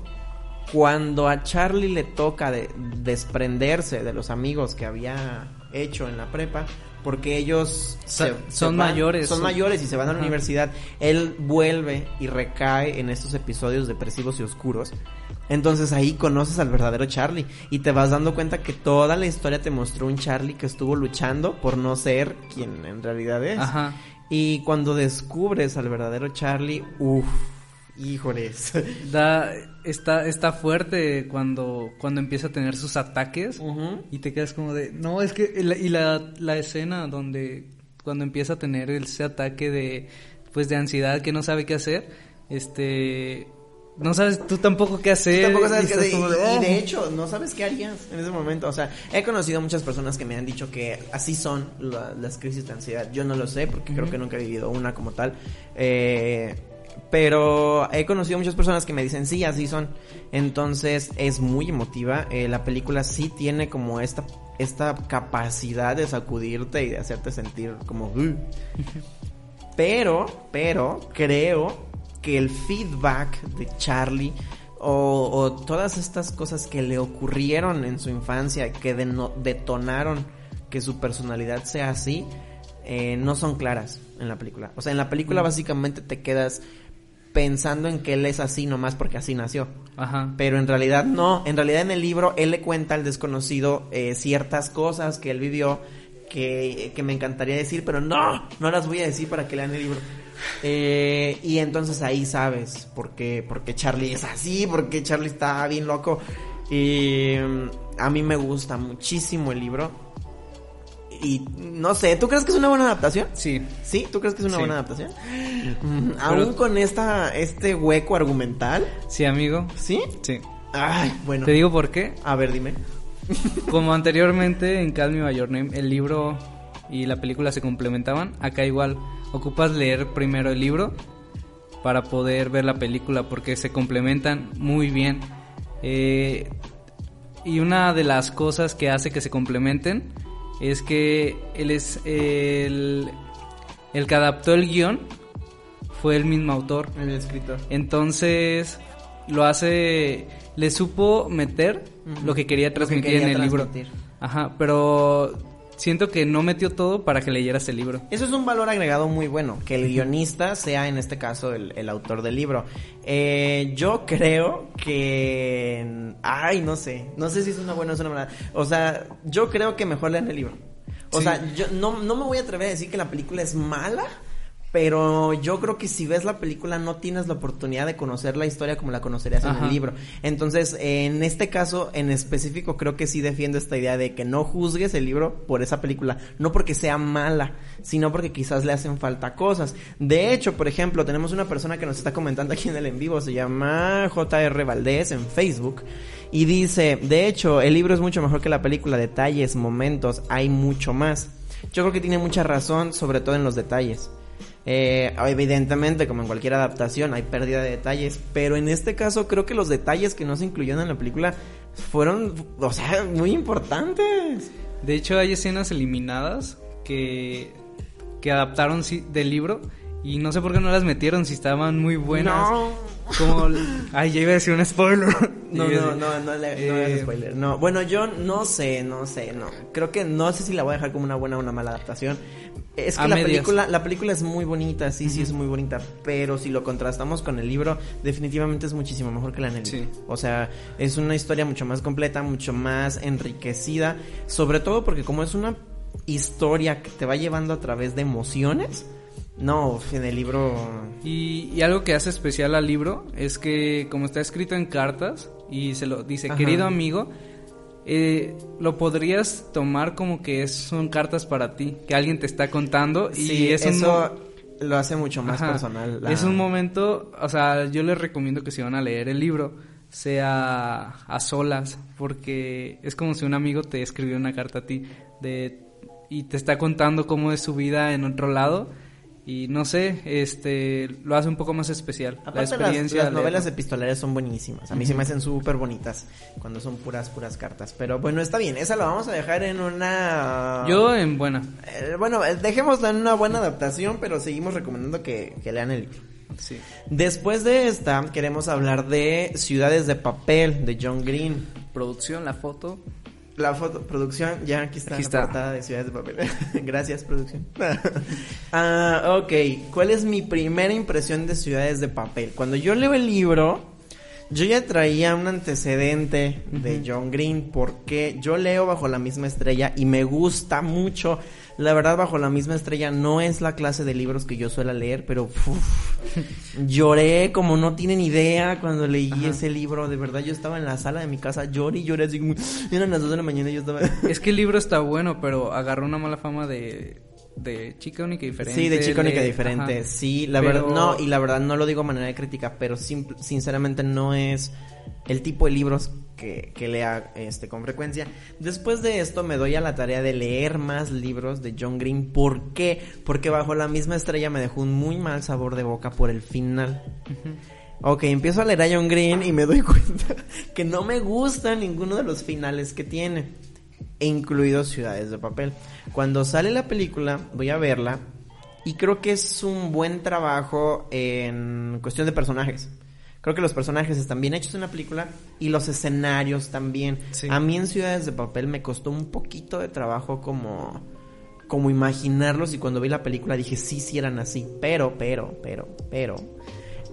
cuando a Charlie le toca de- desprenderse de los amigos que había hecho en la prepa, porque ellos son mayores, son son- mayores y se van a la Ajá. universidad, él vuelve y recae en estos episodios depresivos y oscuros. Entonces ahí conoces al verdadero Charlie y te vas dando cuenta que toda la historia te mostró un Charlie que estuvo luchando por no ser quien en realidad es. Ajá. Y cuando descubres al verdadero Charlie, uff, híjoles. Da, está, está fuerte cuando, cuando empieza a tener sus ataques y te quedas como de, no, es que, y la, y la, la escena donde, cuando empieza a tener ese ataque de, pues de ansiedad que no sabe qué hacer, este, no sabes tú tampoco qué hacer. Tampoco sabes y qué hacer. como Y, y de hecho, no sabes qué harías en ese momento. O sea, he conocido muchas personas que me han dicho que así son la- las crisis de ansiedad. Yo no lo sé porque creo que nunca he vivido una como tal. Eh, pero he conocido muchas personas que me dicen, sí, así son. Entonces es muy emotiva. Eh, la película sí tiene como esta, esta capacidad de sacudirte y de hacerte sentir como... Pero, pero, creo que el feedback de Charlie o, o todas estas cosas que le ocurrieron en su infancia, que detonaron que su personalidad sea así, eh, no son claras en la película. O sea, en la película básicamente te quedas pensando en que él es así nomás porque así nació. Ajá. Pero en realidad no, en realidad en el libro él le cuenta al desconocido eh, ciertas cosas que él vivió que, que me encantaría decir, pero no, no las voy a decir para que lean el libro. Eh, y entonces ahí sabes por qué, por qué Charlie es así, por qué Charlie está bien loco. Y mm, a mí me gusta muchísimo el libro. Y no sé, ¿tú crees que es una buena adaptación? Sí. ¿Sí? ¿Tú crees que es una Sí. buena adaptación? Mm, Aún con esta, este hueco argumental, Sí, amigo. ¿sí? Sí. Ay, bueno. Te digo por qué. A ver, dime. Como anteriormente en Call Me By Your Name, el libro y la película se complementaban, acá igual ocupas leer primero el libro para poder ver la película porque se complementan muy bien. Eh, y una de las cosas que hace que se complementen es que él es el, el que adaptó el guion fue el mismo autor. El escritor. Entonces lo hace, le supo meter lo que quería Lo que transmitir quería en el libro. Ajá, pero siento que no metió todo para que leyeras el libro. Eso es un valor agregado muy bueno, que el guionista sea en este caso el, el autor del libro. Eh, yo creo que... Ay, no sé, no sé si es una buena o es una mala. O sea, yo creo que mejor lean el libro. O Sí. sea, yo no, no me voy a atrever a decir que la película es mala, pero yo creo que si ves la película no tienes la oportunidad de conocer la historia como la conocerías en el libro. Entonces, en este caso en específico, creo que sí defiendo esta idea de que no juzgues el libro por esa película, no porque sea mala, sino porque quizás le hacen falta cosas. De hecho, por ejemplo, tenemos una persona que nos está comentando aquí en el en vivo, se llama JR Valdés en Facebook, y dice, de hecho, el libro es mucho mejor que la película, detalles, momentos, hay mucho más. Yo creo que tiene mucha razón, sobre todo en los detalles. Eh, evidentemente, como en cualquier adaptación, hay pérdida de detalles, pero en este caso creo que los detalles que no se incluyeron en la película fueron, o sea, muy importantes. De hecho, hay escenas eliminadas que, que adaptaron del libro y no sé por qué no las metieron si estaban muy buenas. No. Como, ay, ya iba a decir un spoiler. No, no, no, no, le, no Eh, spoiler. No, bueno, yo no sé, no sé, no. Creo que no sé si la voy a dejar como una buena o una mala adaptación. Es que A la medias. película, la película es muy bonita, sí, sí es muy bonita, pero si lo contrastamos con el libro, definitivamente es muchísimo mejor que la en Sí. O sea, es una historia mucho más completa, mucho más enriquecida, sobre todo porque como es una historia que te va llevando a través de emociones, no, en el libro Y, y algo que hace especial al libro es que como está escrito en cartas y se lo dice, Ajá. querido amigo, eh, lo podrías tomar como que es- son cartas para ti, que alguien te está contando y sí, es un eso lo hace mucho más Ajá. personal. la- Es un momento, o sea, yo les recomiendo que si van a leer el libro, sea a solas, porque es como si un amigo te escribió una carta a ti de y te está contando cómo es su vida en otro lado y no sé, este lo hace un poco más especial. la Aparte experiencia las novelas leerlo. epistolares son buenísimas. A mí se me hacen súper bonitas cuando son puras, puras cartas. Pero bueno, está bien. Esa la vamos a dejar en una... Yo en buena. Eh, bueno, eh, dejémosla en una buena adaptación, pero seguimos recomendando que, que lean el libro. Sí. Después de esta, queremos hablar de Ciudades de Papel, de John Green. Producción, la foto. La foto, producción, ya aquí está Aquí la está. portada de Ciudades de Papel. Gracias, producción. ah, ok. ¿Cuál es mi primera impresión de Ciudades de Papel? Cuando yo leo el libro, yo ya traía un antecedente de John Green porque yo leo Bajo la misma estrella y me gusta mucho. La verdad, Bajo la misma estrella no es la clase de libros que yo suelo leer, pero uf, lloré como no tienen idea cuando leí Ajá. ese libro. De verdad, yo estaba en la sala de mi casa, lloré y lloré así como... Eran las dos de la mañana y yo estaba... Es que el libro está bueno, pero agarró una mala fama de de chica única y diferente. Sí, de chica única de- diferente. ajá. Sí, la Pero- verdad, no, y la verdad no lo digo de manera de crítica, pero sinceramente no es el tipo de libros que, que lea este con frecuencia. Después de esto me doy a la tarea de leer más libros de John Green. ¿Por qué? Porque bajo la misma estrella me dejó un muy mal sabor de boca por el final. Ok, empiezo a leer a John Green y me doy cuenta que no me gusta ninguno de los finales que tiene, incluidos Ciudades de Papel. Cuando sale la película, voy a verla y creo que es un buen trabajo en cuestión de personajes. Creo que los personajes están bien hechos en la película y los escenarios también. Sí. A mí en Ciudades de Papel me costó un poquito de trabajo como como imaginarlos y cuando vi la película dije sí, sí eran así, pero, pero, pero, pero,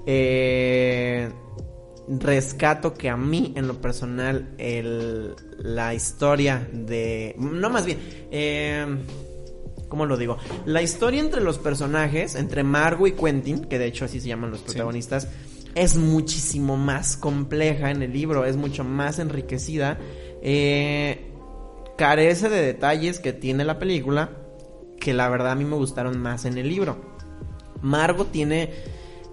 eh, rescato que a mí en lo personal el, la historia de, no más bien, eh, ¿cómo lo digo? La historia entre los personajes, entre Margo y Quentin, que de hecho así se llaman los protagonistas, es muchísimo más compleja en el libro, es mucho más enriquecida. Eh, carece de detalles que tiene la película, que la verdad a mí me gustaron más en el libro. Margo tiene,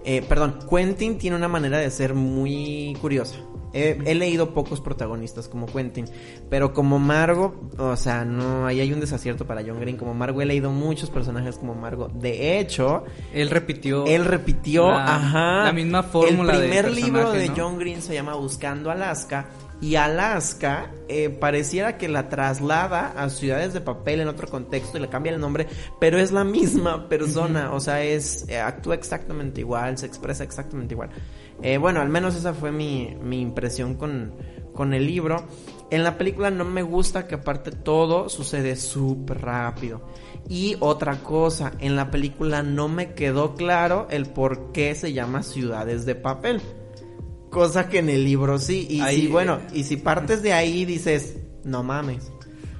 eh, perdón, Quentin tiene una manera de ser muy curiosa. He, he leído pocos protagonistas como Quentin, pero como Margo, o sea, no, ahí hay un desacierto para John Green. Como Margo he leído muchos personajes como Margo. De hecho, Él repitió. él repitió, la- ajá, la misma fórmula El primer libro de ¿no? John Green se llama Buscando Alaska y Alaska eh, pareciera que la traslada a Ciudades de Papel en otro contexto y le cambia el nombre, pero es la misma persona, o sea, es eh, actúa exactamente igual, se expresa exactamente igual. Eh, bueno, al menos esa fue mi, mi impresión con, con el libro. En la película no me gusta que aparte todo sucede súper rápido. Y otra cosa, en la película no me quedó claro el por qué se llama Ciudades de Papel. Cosa que en el libro sí. Y Ahí, si, bueno, eh, y si partes de ahí dices, no mames.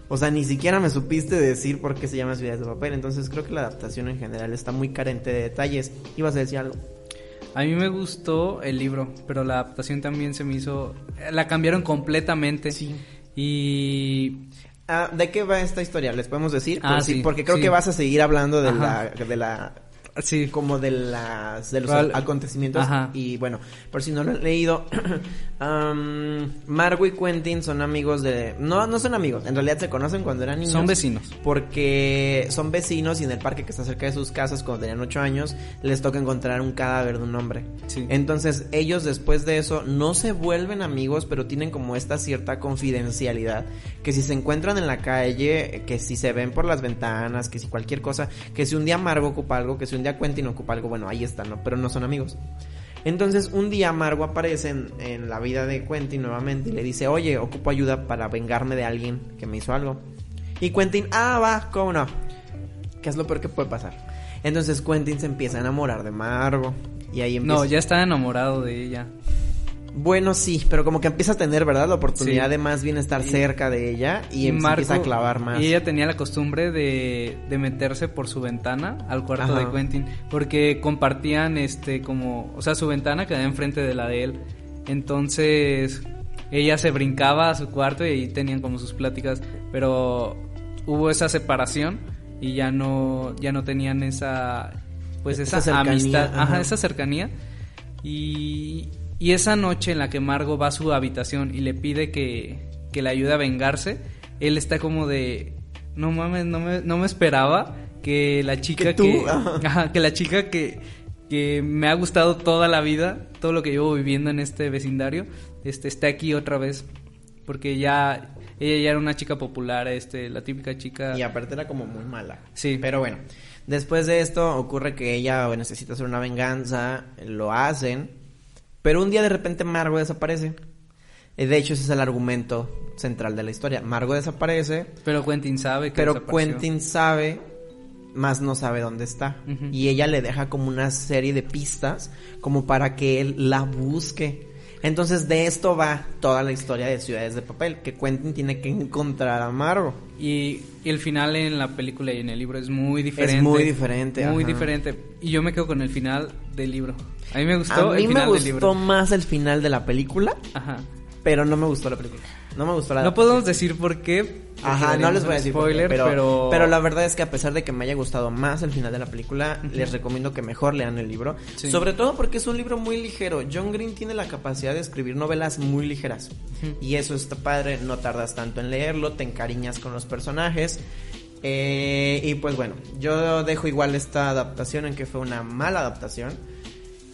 O sea, ni siquiera me supiste decir por qué se llama Ciudades de Papel. Entonces creo que la adaptación en general está muy carente de detalles. Ibas a decir algo. A mí me gustó el libro, pero la adaptación también se me hizo. La cambiaron completamente. Sí. Y. Ah, ¿De qué va esta historia? ¿Les podemos decir? Ah, Pues sí, sí, porque creo sí. que vas a seguir hablando de Ajá. la, de la Sí. como de las de los acontecimientos Ajá. y bueno por si no lo han leído am, Margo y Quentin son amigos de no no son amigos en realidad se conocen cuando eran niños Son vecinos. porque son vecinos y en el parque que está cerca de sus casas cuando tenían ocho años les toca encontrar un cadáver de un hombre Sí. entonces ellos después de eso no se vuelven amigos pero tienen como esta cierta confidencialidad que si se encuentran en la calle que si se ven por las ventanas que si cualquier cosa que si un día Margo ocupa algo que si un día Quentin ocupa algo bueno ahí están no pero no son amigos entonces un día Margo aparece en, en la vida de Quentin nuevamente y le dice, oye, ocupo ayuda para vengarme de alguien que me hizo algo. Y Quentin, ah, va, cómo no. ¿Qué es lo peor que puede pasar? Entonces Quentin se empieza a enamorar de Margo. Y ahí empieza... No, ya estaba enamorado de ella. Bueno, sí, pero como que empieza a tener, ¿verdad? La oportunidad Sí. de más bien estar Y- cerca de ella y, em- Marco- empieza a clavar más. Y ella tenía la costumbre de, de meterse por su ventana al cuarto Ajá. de Quentin. Porque compartían, este, como. O sea, su ventana quedaba enfrente de la de él. Entonces. Ella se brincaba a su cuarto y ahí tenían como sus pláticas. Pero hubo esa separación y ya no, ya no tenían esa. Pues Esa esa, cercanía, amistad. ajá. Ajá, esa cercanía. Y, y esa noche en la que Margo va a su habitación y le pide que, que le ayude a vengarse, él está como de, no mames, no me, no me esperaba que la chica Que tú, que, ajá. ajá, que la chica que, que me ha gustado toda la vida, todo lo que llevo viviendo en este vecindario, este, está aquí otra vez. Porque ya, ella ya era una chica popular, este, la típica chica. Y aparte era como muy mala. Sí. Pero bueno, después de esto ocurre que ella necesita hacer una venganza, lo hacen, pero un día de repente Margo desaparece. Eh, De hecho, ese es el argumento central de la historia. Margo desaparece, Pero Quentin sabe que pero desapareció. Quentin sabe, más no sabe dónde está. Y ella le deja como una serie de pistas como para que él la busque. Entonces de esto va toda la historia de Ciudades de Papel, que Quentin tiene que encontrar a Margo. Y, y el final en la película y en el libro es muy diferente. muy diferente, Muy ajá. diferente. Y yo me quedo con el final del libro. A mí me gustó A mí el me final del gustó libro. más el final de la película, Ajá. pero no me gustó la película. No me gustó la No podemos decir por qué. Ajá, no les voy a decir por qué, spoiler, pero, pero... pero la verdad es que a pesar de que me haya gustado más el final de la película, les recomiendo que mejor lean el libro. Sí. Sobre todo porque es un libro muy ligero. John Green tiene la capacidad de escribir novelas muy ligeras. Y eso está padre, no tardas tanto en leerlo, te encariñas con los personajes. Eh, y pues bueno, yo dejo igual esta adaptación en que fue una mala adaptación.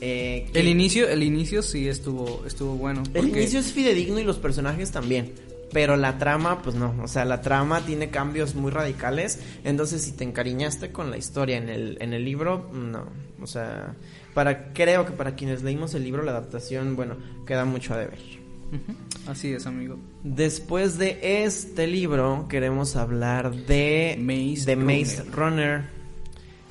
Eh, El inicio, el inicio sí estuvo, estuvo bueno. el porque- inicio es fidedigno y los personajes también. Pero la trama, pues no. O sea, la trama tiene cambios muy radicales. Entonces, si te encariñaste con la historia en el, en el libro, no. O sea, para, creo que para quienes leímos el libro, la adaptación, bueno, queda mucho a deber. Así es, amigo. Después de este libro, queremos hablar de Maze de Maze Runner.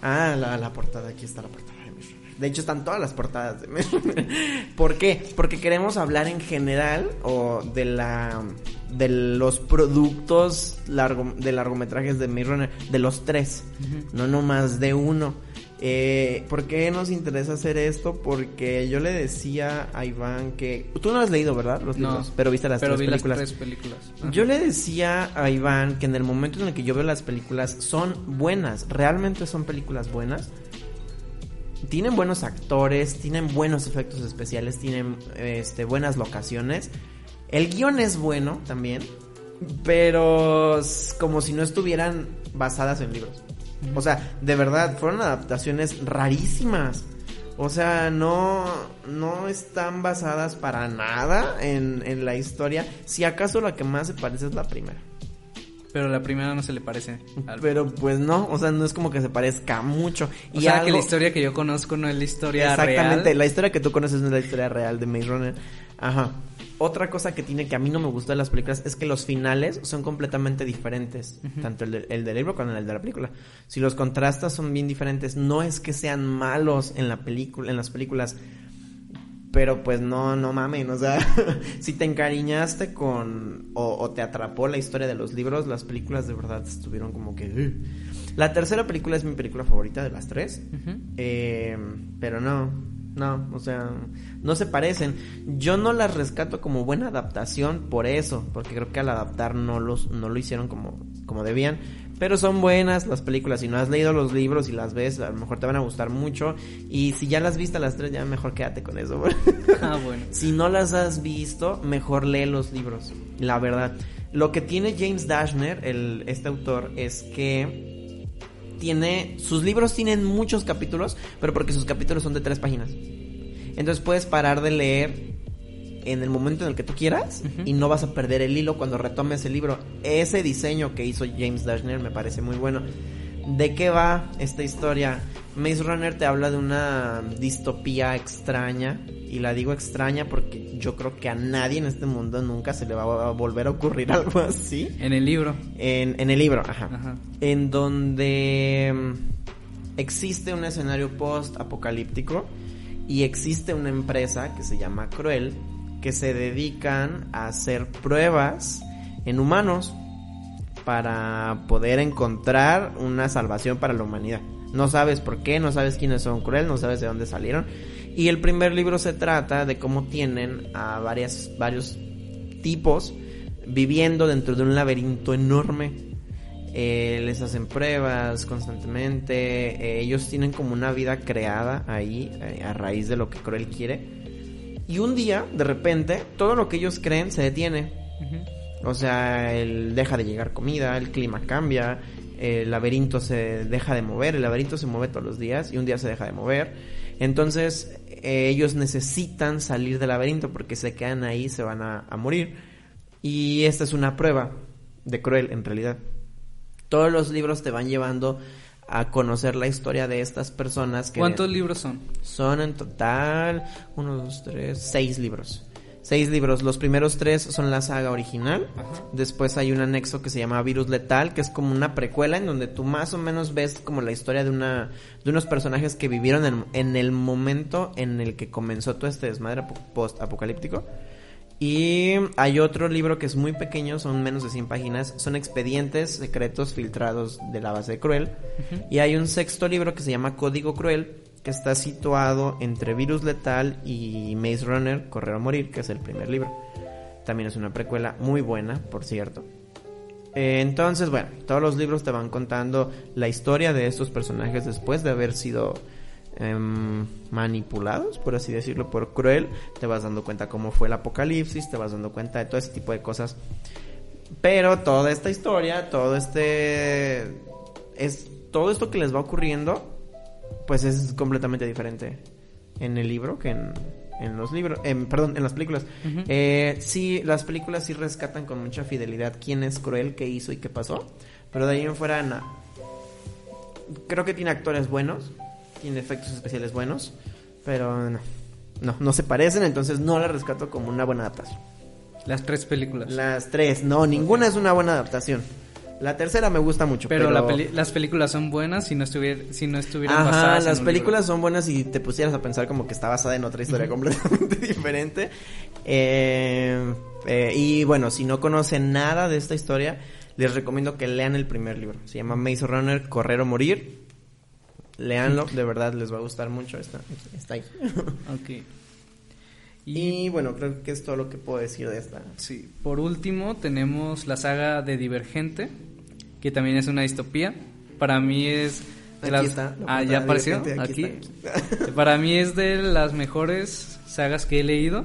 Ah, la, la portada, aquí está la portada de Maze Runner. De hecho, están todas las portadas de Maze Runner. ¿Por qué? Porque queremos hablar en general o de la de los productos largo, de largometrajes de Maze Runner, de los tres, no nomás de uno. Eh, ¿Por qué nos interesa hacer esto? Porque yo le decía a Iván que... Tú no has leído, ¿verdad? Los No, libros, pero viste las pero tres vi películas. las tres películas. Ajá. Yo le decía a Iván que en el momento en el que yo veo las películas son buenas, realmente son películas buenas. Tienen buenos actores, tienen buenos efectos especiales, tienen este, buenas locaciones. El guion es bueno también, pero como si no estuvieran basadas en libros. O sea, de verdad, fueron adaptaciones rarísimas. O sea, no, no están basadas para nada en, en la historia. Si acaso la que más se parece es la primera. Pero la primera no se le parece. al- Pero pues no, o sea, no es como que se parezca mucho. o y sea, que la historia que yo conozco no es la historia Exactamente, real. la historia que tú conoces no es la historia real de Maze Runner. Ajá. Otra cosa que tiene que a mí no me gustó de las películas es que los finales son completamente diferentes. Tanto el, de- el del libro como el de la película. Si los contrastas son bien diferentes. No es que sean malos en la película, en las películas. Pero pues no, no mamen, o sea, si te encariñaste con o, o te atrapó la historia de los libros, las películas de verdad estuvieron como que... La tercera película es mi película favorita de las tres. Eh, pero no, no, o sea, no se parecen. Yo no las rescato como buena adaptación por eso, porque creo que al adaptar no los, no lo hicieron como, como debían. Pero son buenas las películas. Si no has leído los libros y las ves, a lo mejor te van a gustar mucho. Y si ya las viste las tres, ya mejor quédate con eso. Ah, bueno. si no las has visto, mejor lee los libros. La verdad. Lo que tiene James Dashner, el, este autor, es que tiene. Sus libros tienen muchos capítulos, pero porque sus capítulos son de tres páginas. Entonces puedes parar de leer en el momento en el que tú quieras y no vas a perder el hilo cuando retomes el libro. Ese diseño que hizo James Dashner me parece muy bueno. ¿De qué va esta historia? Maze Runner te habla de una distopía extraña. Y la digo extraña porque yo creo que a nadie en este mundo nunca se le va a volver a ocurrir algo así. En el libro. En, en el libro, ajá. Ajá. En donde mm, existe un escenario post-apocalíptico y existe una empresa que se llama Cruel que se dedican a hacer pruebas en humanos para poder encontrar una salvación para la humanidad. No sabes por qué, no sabes quiénes son Cruel, no sabes de dónde salieron. Y el primer libro se trata de cómo tienen a varias, varios tipos viviendo dentro de un laberinto enorme. Eh, les hacen pruebas constantemente. eh, ellos tienen como una vida creada ahí eh, a raíz de lo que Cruel quiere. Y un día, de repente, todo lo que ellos creen se detiene. O sea, el deja de llegar comida, el clima cambia, el laberinto se deja de mover, el laberinto se mueve todos los días y un día se deja de mover. Entonces, eh, ellos necesitan salir del laberinto porque se quedan ahí, se van a, a morir. Y esta es una prueba de cruel, en realidad. Todos los libros te van llevando a conocer la historia de estas personas que ¿Cuántos libros son? son en total uno, dos, tres, seis libros. Seis libros. Los primeros tres son la saga original. Después hay un anexo que se llama Virus Letal, que es como una precuela en donde tú más o menos ves como la historia de una de unos personajes que vivieron en, en el momento en el que comenzó todo este desmadre post apocalíptico. Y hay otro libro que es muy pequeño, son menos de 100 páginas, son expedientes secretos filtrados de la base de Cruel. Y hay un sexto libro que se llama Código Cruel, que está situado entre Virus Letal y Maze Runner, Correr o Morir, que es el primer libro. También es una precuela muy buena, por cierto. Entonces, bueno, todos los libros te van contando la historia de estos personajes después de haber sido em, manipulados, por así decirlo, por Cruel. Te vas dando cuenta cómo fue el apocalipsis, te vas dando cuenta de todo ese tipo de cosas. Pero toda esta historia, todo este... Es, todo esto que les va ocurriendo, pues es completamente diferente en el libro que en, en los libros, en, perdón, en las películas. Eh, sí, las películas sí rescatan con mucha fidelidad quién es cruel, qué hizo y qué pasó. Pero de ahí en fuera, na- creo que tiene actores buenos, tiene efectos especiales buenos, pero no, no, no se parecen, entonces no la rescato como una buena adaptación. Las tres películas. Las tres, no, ninguna es una buena adaptación. La tercera me gusta mucho, pero pero, la peli- las películas son buenas si no, estuvier si no estuvieran Ajá, basadas en las un películas libro. son buenas y te pusieras a pensar como que está basada en otra historia completamente diferente. Eh, eh, y bueno, si no conocen nada de esta historia, les recomiendo que lean el primer libro. Se llama Maze Runner, Correr o Morir. Leanlo, de verdad les va a gustar mucho. Está, está ahí. Ok. Y bueno, creo que es todo lo que puedo decir de esta. Sí, por último tenemos la saga de Divergente, que también es una distopía. Para mí es de las- está, Ah, ya apareció aquí. Para mí es de las mejores sagas que he leído.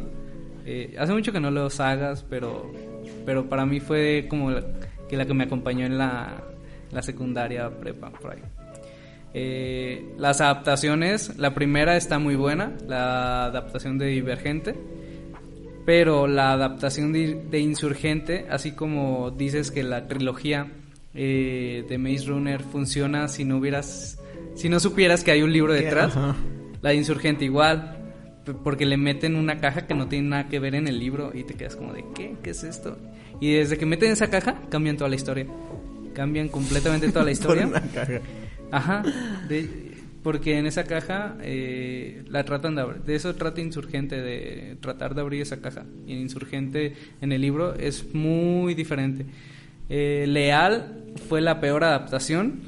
Eh, hace mucho que no leo sagas, pero pero para mí fue como la, que la que me acompañó en la, la secundaria prepa por ahí. Eh, las adaptaciones, la primera está muy buena, la adaptación de Divergente, pero la adaptación de, de Insurgente, así como dices que la trilogía eh, de Maze Runner funciona si no hubieras, si no supieras que hay un libro detrás, ajá. la de Insurgente igual, porque le meten una caja que no tiene nada que ver en el libro y te quedas como de ¿qué? ¿Qué es esto? Y desde que meten esa caja cambian toda la historia, cambian completamente toda la historia. Por una caja. Ajá, de- porque en esa caja eh, la tratan de abrir, de eso trata Insurgente, de tratar de abrir esa caja. Y en Insurgente, en el libro, es muy diferente. Eh, Leal fue la peor adaptación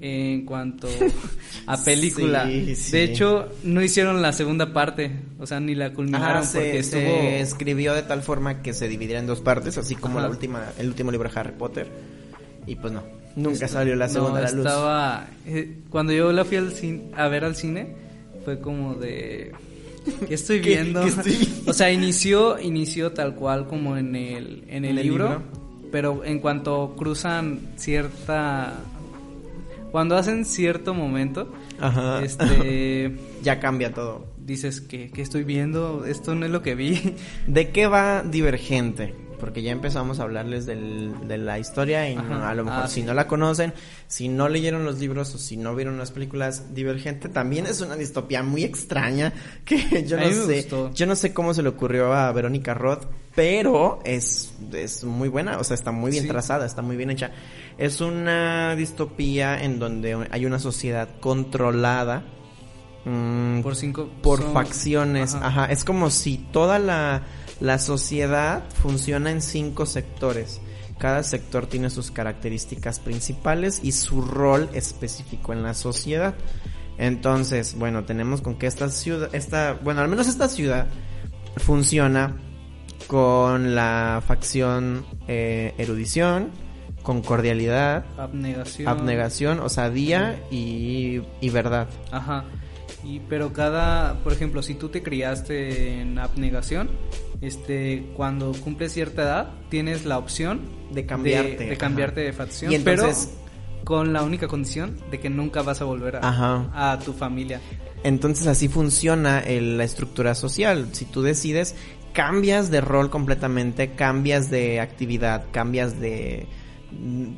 en cuanto a película. Sí, sí. De hecho, no hicieron la segunda parte, o sea, ni la culminaron Ajá, se, porque se estuvo... escribió de tal forma que se dividiera en dos partes, así como Ajá. la última, el último libro de Harry Potter. Y pues no, nunca Esto- salió la segunda no, la luz. Estaba, eh, cuando yo la fui al cin- a ver al cine, fue como de... ¿Qué estoy ¿Qué- viendo? qué estoy viendo? O sea, inició, inició tal cual como en el, en el, ¿En el libro, libro? Pero en cuanto cruzan cierta... Cuando hacen cierto momento, Ajá. este... ya cambia todo. dices que, que estoy viendo, esto no es lo que vi. ¿De qué va Divergente? Porque ya empezamos a hablarles del- de la historia y no- a lo mejor Ah, si sí. no la conocen, si no leyeron los libros o si no vieron las películas, Divergente también es una distopía muy extraña que yo A no sé, gustó. yo no sé cómo se le ocurrió a Verónica Roth, pero es, es muy buena, o sea, está muy bien Sí. trazada, está muy bien hecha. Es una distopía en donde hay una sociedad controlada mm, Por cinco... por son- facciones. Ajá. Ajá. Es como si toda la, la sociedad funciona en cinco sectores. Cada sector tiene sus características principales y su rol específico en la sociedad. Entonces, bueno, tenemos con que esta ciudad, esta, bueno, al menos esta ciudad funciona con la facción eh, erudición, con cordialidad, Abnegación. abnegación, osadía y, y verdad. Ajá. Y pero cada, por ejemplo, si tú te criaste en abnegación, este, cuando cumples cierta edad, tienes la opción De cambiarte, de, de ajá. cambiarte de facción, Y entonces- pero con la única condición de que nunca vas a volver a, a tu familia. Entonces así funciona el- la estructura social. Si tú decides, cambias de rol completamente, cambias de actividad, cambias de...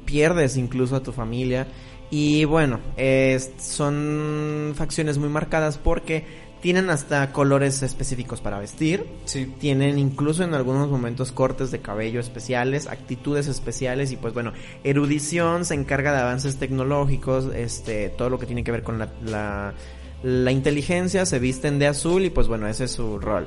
pierdes incluso a tu familia. Y bueno, es- son facciones muy marcadas porque tienen hasta colores específicos para vestir. Sí. Tienen incluso en algunos momentos cortes de cabello especiales, actitudes especiales y pues bueno, erudición se encarga de avances tecnológicos, este, todo lo que tiene que ver con la, la, la inteligencia, se visten de azul y pues bueno, ese es su rol.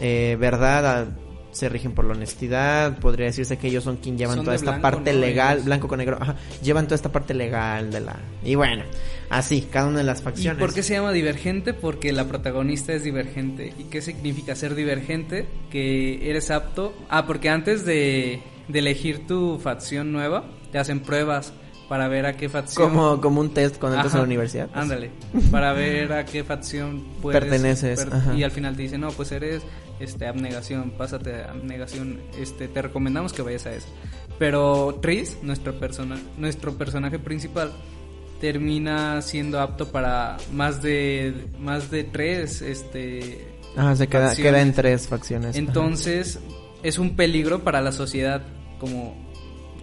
Eh, verdad, se rigen por la honestidad, podría decirse que ellos son quien llevan Son toda esta parte legal, blanco con negro, ajá, llevan toda esta parte legal de la... Y bueno, así, cada una de las ¿Y facciones. por qué se llama divergente? Porque la protagonista es divergente. ¿Y qué significa ser divergente? Que eres apto. Ah, porque antes de, de elegir tu facción nueva, te hacen pruebas para ver a qué facción. Como, como un test cuando entras a la universidad. pues. Ándale, para ver a qué facción puedes Perteneces, ajá. y al final te dicen, "No, pues eres este abnegación, pásate a abnegación, este te recomendamos que vayas a eso." Pero Tris, nuestro persona nuestro personaje principal termina siendo apto para más de más de tres este Ajá, se queda, facciones. queda en tres facciones. ajá. Entonces, es un peligro para la sociedad como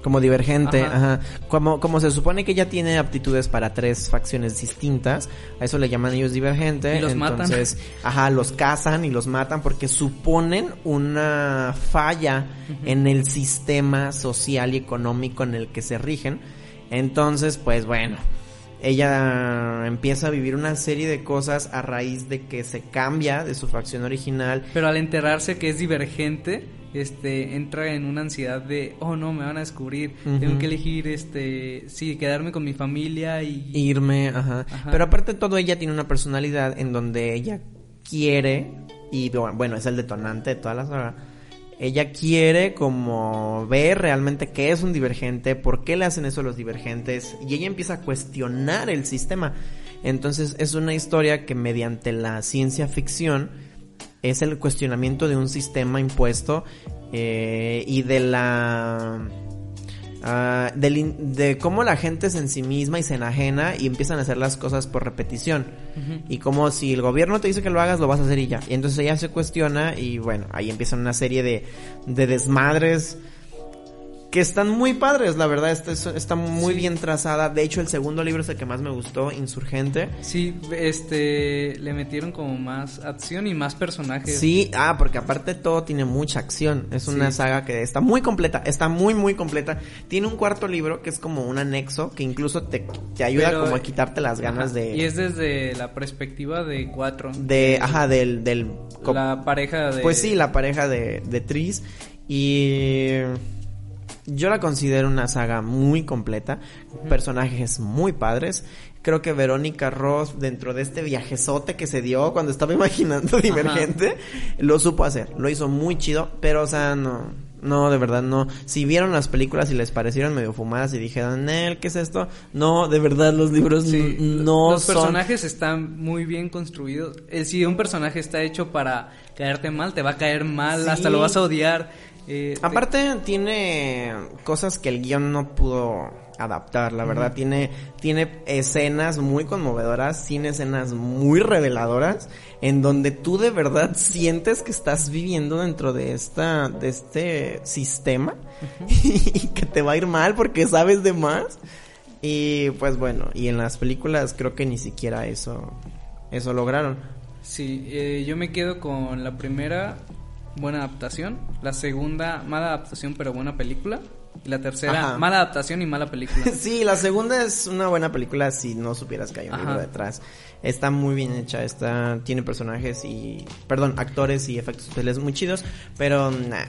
Como divergente, Ajá. ajá. Como, como se supone que ella tiene aptitudes para tres facciones distintas, a eso le llaman ellos divergente. Y los matan. entonces, ajá, los cazan y los matan porque suponen una falla en el sistema social y económico en el que se rigen. Entonces, pues bueno, ella empieza a vivir una serie de cosas a raíz de que se cambia de su facción original Pero al enterarse que es divergente, este, entra en una ansiedad de, oh no, me van a descubrir, tengo que elegir, este, sí, quedarme con mi familia y... irme, ajá. Ajá. Pero aparte de todo, ella tiene una personalidad en donde ella quiere, y bueno, es el detonante de toda la saga, ella quiere como ver realmente qué es un divergente, por qué le hacen eso a los divergentes, y ella empieza a cuestionar el sistema. Entonces es una historia que mediante la ciencia ficción es el cuestionamiento de un sistema impuesto eh, y de la ah, in- de cómo la gente se ensimisma y se enajena y empiezan a hacer las cosas por repetición. Y como si el gobierno te dice que lo hagas, lo vas a hacer y ya. Y entonces ella se cuestiona y bueno, ahí empiezan una serie de, de desmadres que están muy padres, la verdad, está, está muy Sí. bien trazada. De hecho, el segundo libro es el que más me gustó, Insurgente. Sí, este, le metieron como más acción y más personajes. Sí, ah, porque aparte todo tiene mucha acción. Es una Sí. saga que está muy completa, está muy, muy completa. Tiene un cuarto libro que es como un anexo que incluso te, te ayuda Pero- como a quitarte las ganas Ajá, de... Y es desde la perspectiva de cuatro. de, ajá, del, del... La pareja de... Pues sí, la pareja de, de Tris. Y yo la considero una saga muy completa. Personajes muy padres. Creo que Verónica Ross, dentro de este viajezote que se dio cuando estaba imaginando Divergente, lo supo hacer. Lo hizo muy chido, pero o sea, no. No, de verdad no. Si vieron las películas y les parecieron medio fumadas y dijeron, Nel, ¿qué es esto? No, de verdad los libros Sí, no los son... personajes están muy bien construidos. Eh, si un personaje está hecho para caerte mal, te va a caer mal, Sí. hasta lo vas a odiar. Eh, te- Aparte tiene cosas que el guion no pudo adaptar, la verdad. Tiene, tiene escenas muy conmovedoras, tiene escenas muy reveladoras, en donde tú de verdad sientes que estás viviendo dentro de esta, de este sistema y que te va a ir mal porque sabes de más. Y pues bueno, y en las películas creo que ni siquiera eso, eso lograron. Sí, eh, yo me quedo con la primera buena adaptación, la segunda mala adaptación pero buena película, y la tercera Ajá. mala adaptación y mala película. Sí, la segunda es una buena película si no supieras que hay un Ajá. libro detrás. Está muy bien hecha, está, tiene personajes y, perdón, actores y efectos especiales muy chidos, pero nah.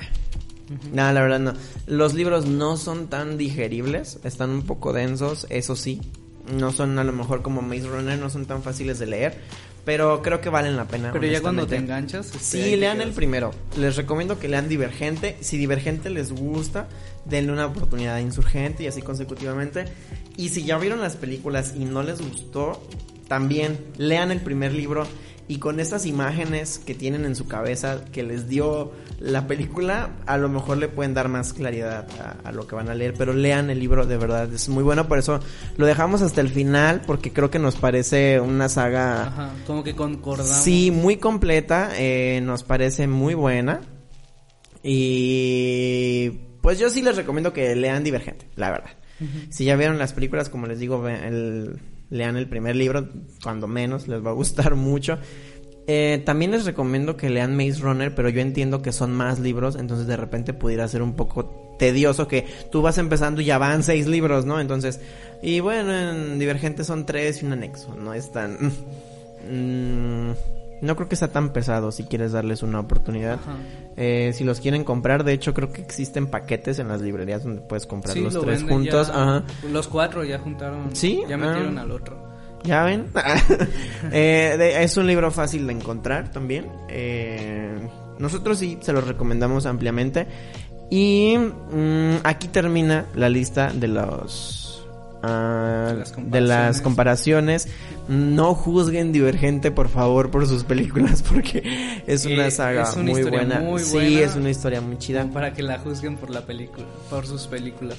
Nah, la verdad no. Los libros no son tan digeribles, están un poco densos, eso sí. No son a lo mejor como Maze Runner, no son tan fáciles de leer, pero creo que valen la pena. pero ya cuando te enganchas... este, Sí, lean el primero. Les recomiendo que lean Divergente. Si Divergente les gusta, denle una oportunidad a Insurgente y así consecutivamente. Y si ya vieron las películas y no les gustó, también lean el primer libro y con estas imágenes que tienen en su cabeza que les dio la película, a lo mejor le pueden dar más claridad a, a lo que van a leer, pero lean el libro, de verdad, es muy bueno, por eso lo dejamos hasta el final, porque creo que nos parece una saga... Ajá, como que concordamos. Sí, muy completa, eh, nos parece muy buena. Y pues yo sí les recomiendo que lean Divergente, la verdad. Si ya vieron las películas, como les digo, el- lean el primer libro, cuando menos, les va a gustar mucho. Eh, también les recomiendo que lean Maze Runner, pero yo entiendo que son más libros, entonces de repente pudiera ser un poco tedioso que tú vas empezando y ya van seis libros, ¿no? Entonces, y bueno, en Divergente son tres y un anexo, no es tan... mm, No creo que sea tan pesado si quieres darles una oportunidad. Eh, si los quieren comprar, de hecho creo que existen paquetes en las librerías donde puedes comprar Sí, los lo tres juntos. ya- Ajá. Los cuatro ya juntaron. Sí, Ya metieron ah. al otro. ¿Ya ven? Eh, de- es un libro fácil de encontrar también. Eh, nosotros sí se los recomendamos ampliamente. Y mm, aquí termina la lista de los... ah, De las de las comparaciones. No juzguen Divergente, por favor, por sus películas, porque es Eh, una saga es una muy buena. muy Sí, buena. es una historia muy chida. Para que la juzguen por la película, por sus películas.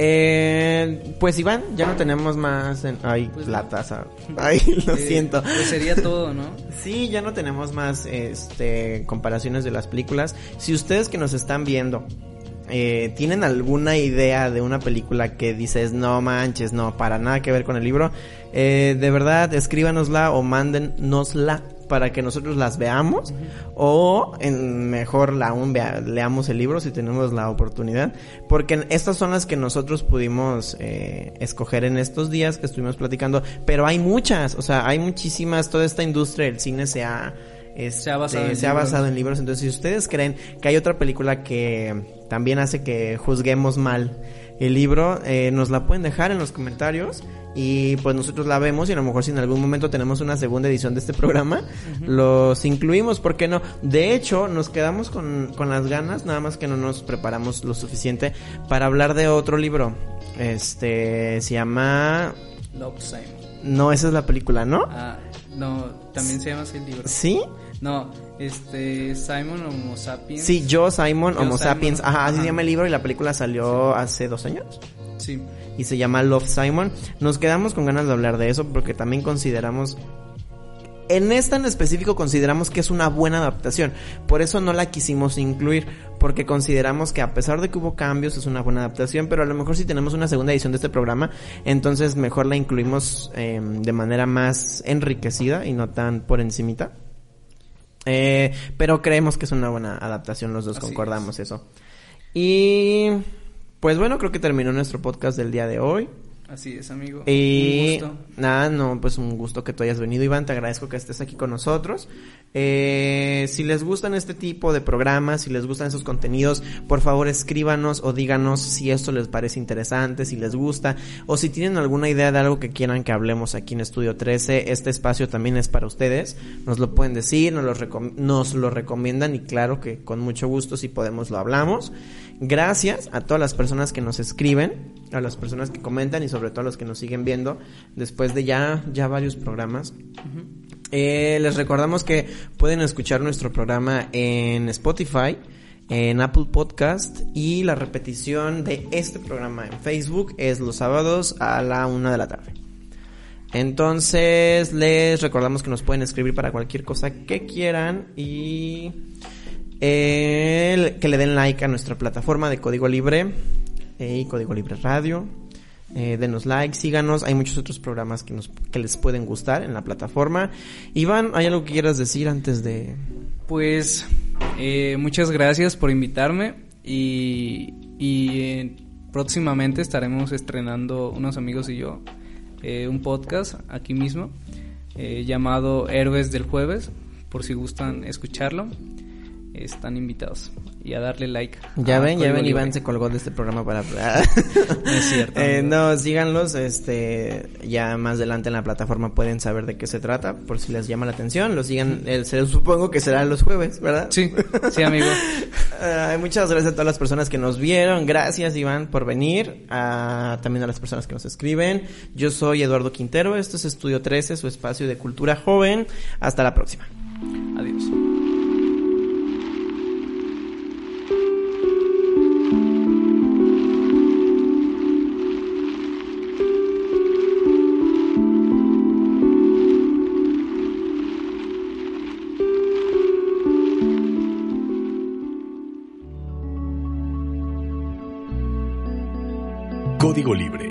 Eh, pues Iván, ya no tenemos más en... Ay, Pues la no. taza. Ay, lo Eh, siento. Pues sería todo, ¿no? Sí, ya no tenemos más este comparaciones de las películas. Si ustedes que nos están viendo eh, tienen alguna idea de una película que dices no manches, no, para nada que ver con el libro, eh, de verdad escríbanosla o mándennosla para que nosotros las veamos o en, mejor la aún vea- leamos el libro si tenemos la oportunidad porque estas son las que nosotros pudimos eh, escoger en estos días que estuvimos platicando pero hay muchas o sea hay muchísimas toda esta industria del cine se ha este, Se ha basado en se ha libros. basado en libros entonces si ustedes creen que hay otra película que también hace que juzguemos mal el libro eh, nos la pueden dejar en los comentarios y pues nosotros la vemos y a lo mejor si en algún momento tenemos una segunda edición de este programa los incluimos ¿por qué no? de hecho nos quedamos con, con las ganas nada más que no nos preparamos lo suficiente para hablar de otro libro este se llama Love Simon. no esa es la película ¿no? Ah, no, también se llama así el libro. ¿sí? No, este, Simon Homo Sapiens. Sí, Yo, Simon, Yo, Homo Simon, Sapiens. Ajá, así ajá. se llama el libro y la película salió hace dos años. Sí. Y se llama Love Simon. Nos quedamos con ganas de hablar de eso porque también consideramos... En esta en específico consideramos que es una buena adaptación. Por eso no la quisimos incluir. Porque consideramos que a pesar de que hubo cambios es una buena adaptación. Pero a lo mejor si tenemos una segunda edición de este programa. Entonces mejor la incluimos eh, de manera más enriquecida y no tan por encimita. Eh, pero creemos que es una buena adaptación, los dos Así concordamos eso. Y pues bueno, creo que terminó nuestro podcast del día de hoy. Así es, amigo. Y Un gusto. nada, no, pues un gusto que tú hayas venido, Iván. Te agradezco que estés aquí con nosotros. Eh, si les gustan este tipo de programas, si les gustan esos contenidos, por favor escríbanos o díganos si esto les parece interesante, si les gusta, o si tienen alguna idea de algo que quieran que hablemos aquí en Estudio 13. Este espacio también es para ustedes. Nos lo pueden decir, nos lo, recom- nos lo recomiendan y claro que con mucho gusto, si podemos, lo hablamos. Gracias a todas las personas que nos escriben, a las personas que comentan y sobre todo a los que nos siguen viendo después de ya, ya varios programas. Eh, les recordamos que pueden escuchar nuestro programa en Spotify, en Apple Podcast y la repetición de este programa en Facebook es los sábados a la una de la tarde. Entonces les recordamos que nos pueden escribir para cualquier cosa que quieran y eh, que le den like a nuestra plataforma de Código Libre eh, y Código Libre Radio. Eh, denos like, síganos. Hay muchos otros programas que, nos, que les pueden gustar en la plataforma. Iván, ¿hay algo que quieras decir antes de...? Pues eh, muchas gracias por invitarme y, y eh, próximamente estaremos estrenando unos amigos y yo un podcast aquí mismo llamado Héroes del Jueves, por si gustan escucharlo, están invitados y a darle like. Ya ven, ya ven, Libre. Iván se colgó de este programa para... No es cierto. Eh, no, síganlos, este, ya más adelante en la plataforma pueden saber de qué se trata, por si les llama la atención, lo sigan, eh, se- supongo que será los jueves, ¿verdad? Sí, sí amigo. Muchas gracias a todas las personas que nos vieron, gracias Iván por venir, también a las personas que nos escriben, yo soy Eduardo Quintero, esto es Estudio 13, su espacio de cultura joven, hasta la próxima. Adiós. Código Libre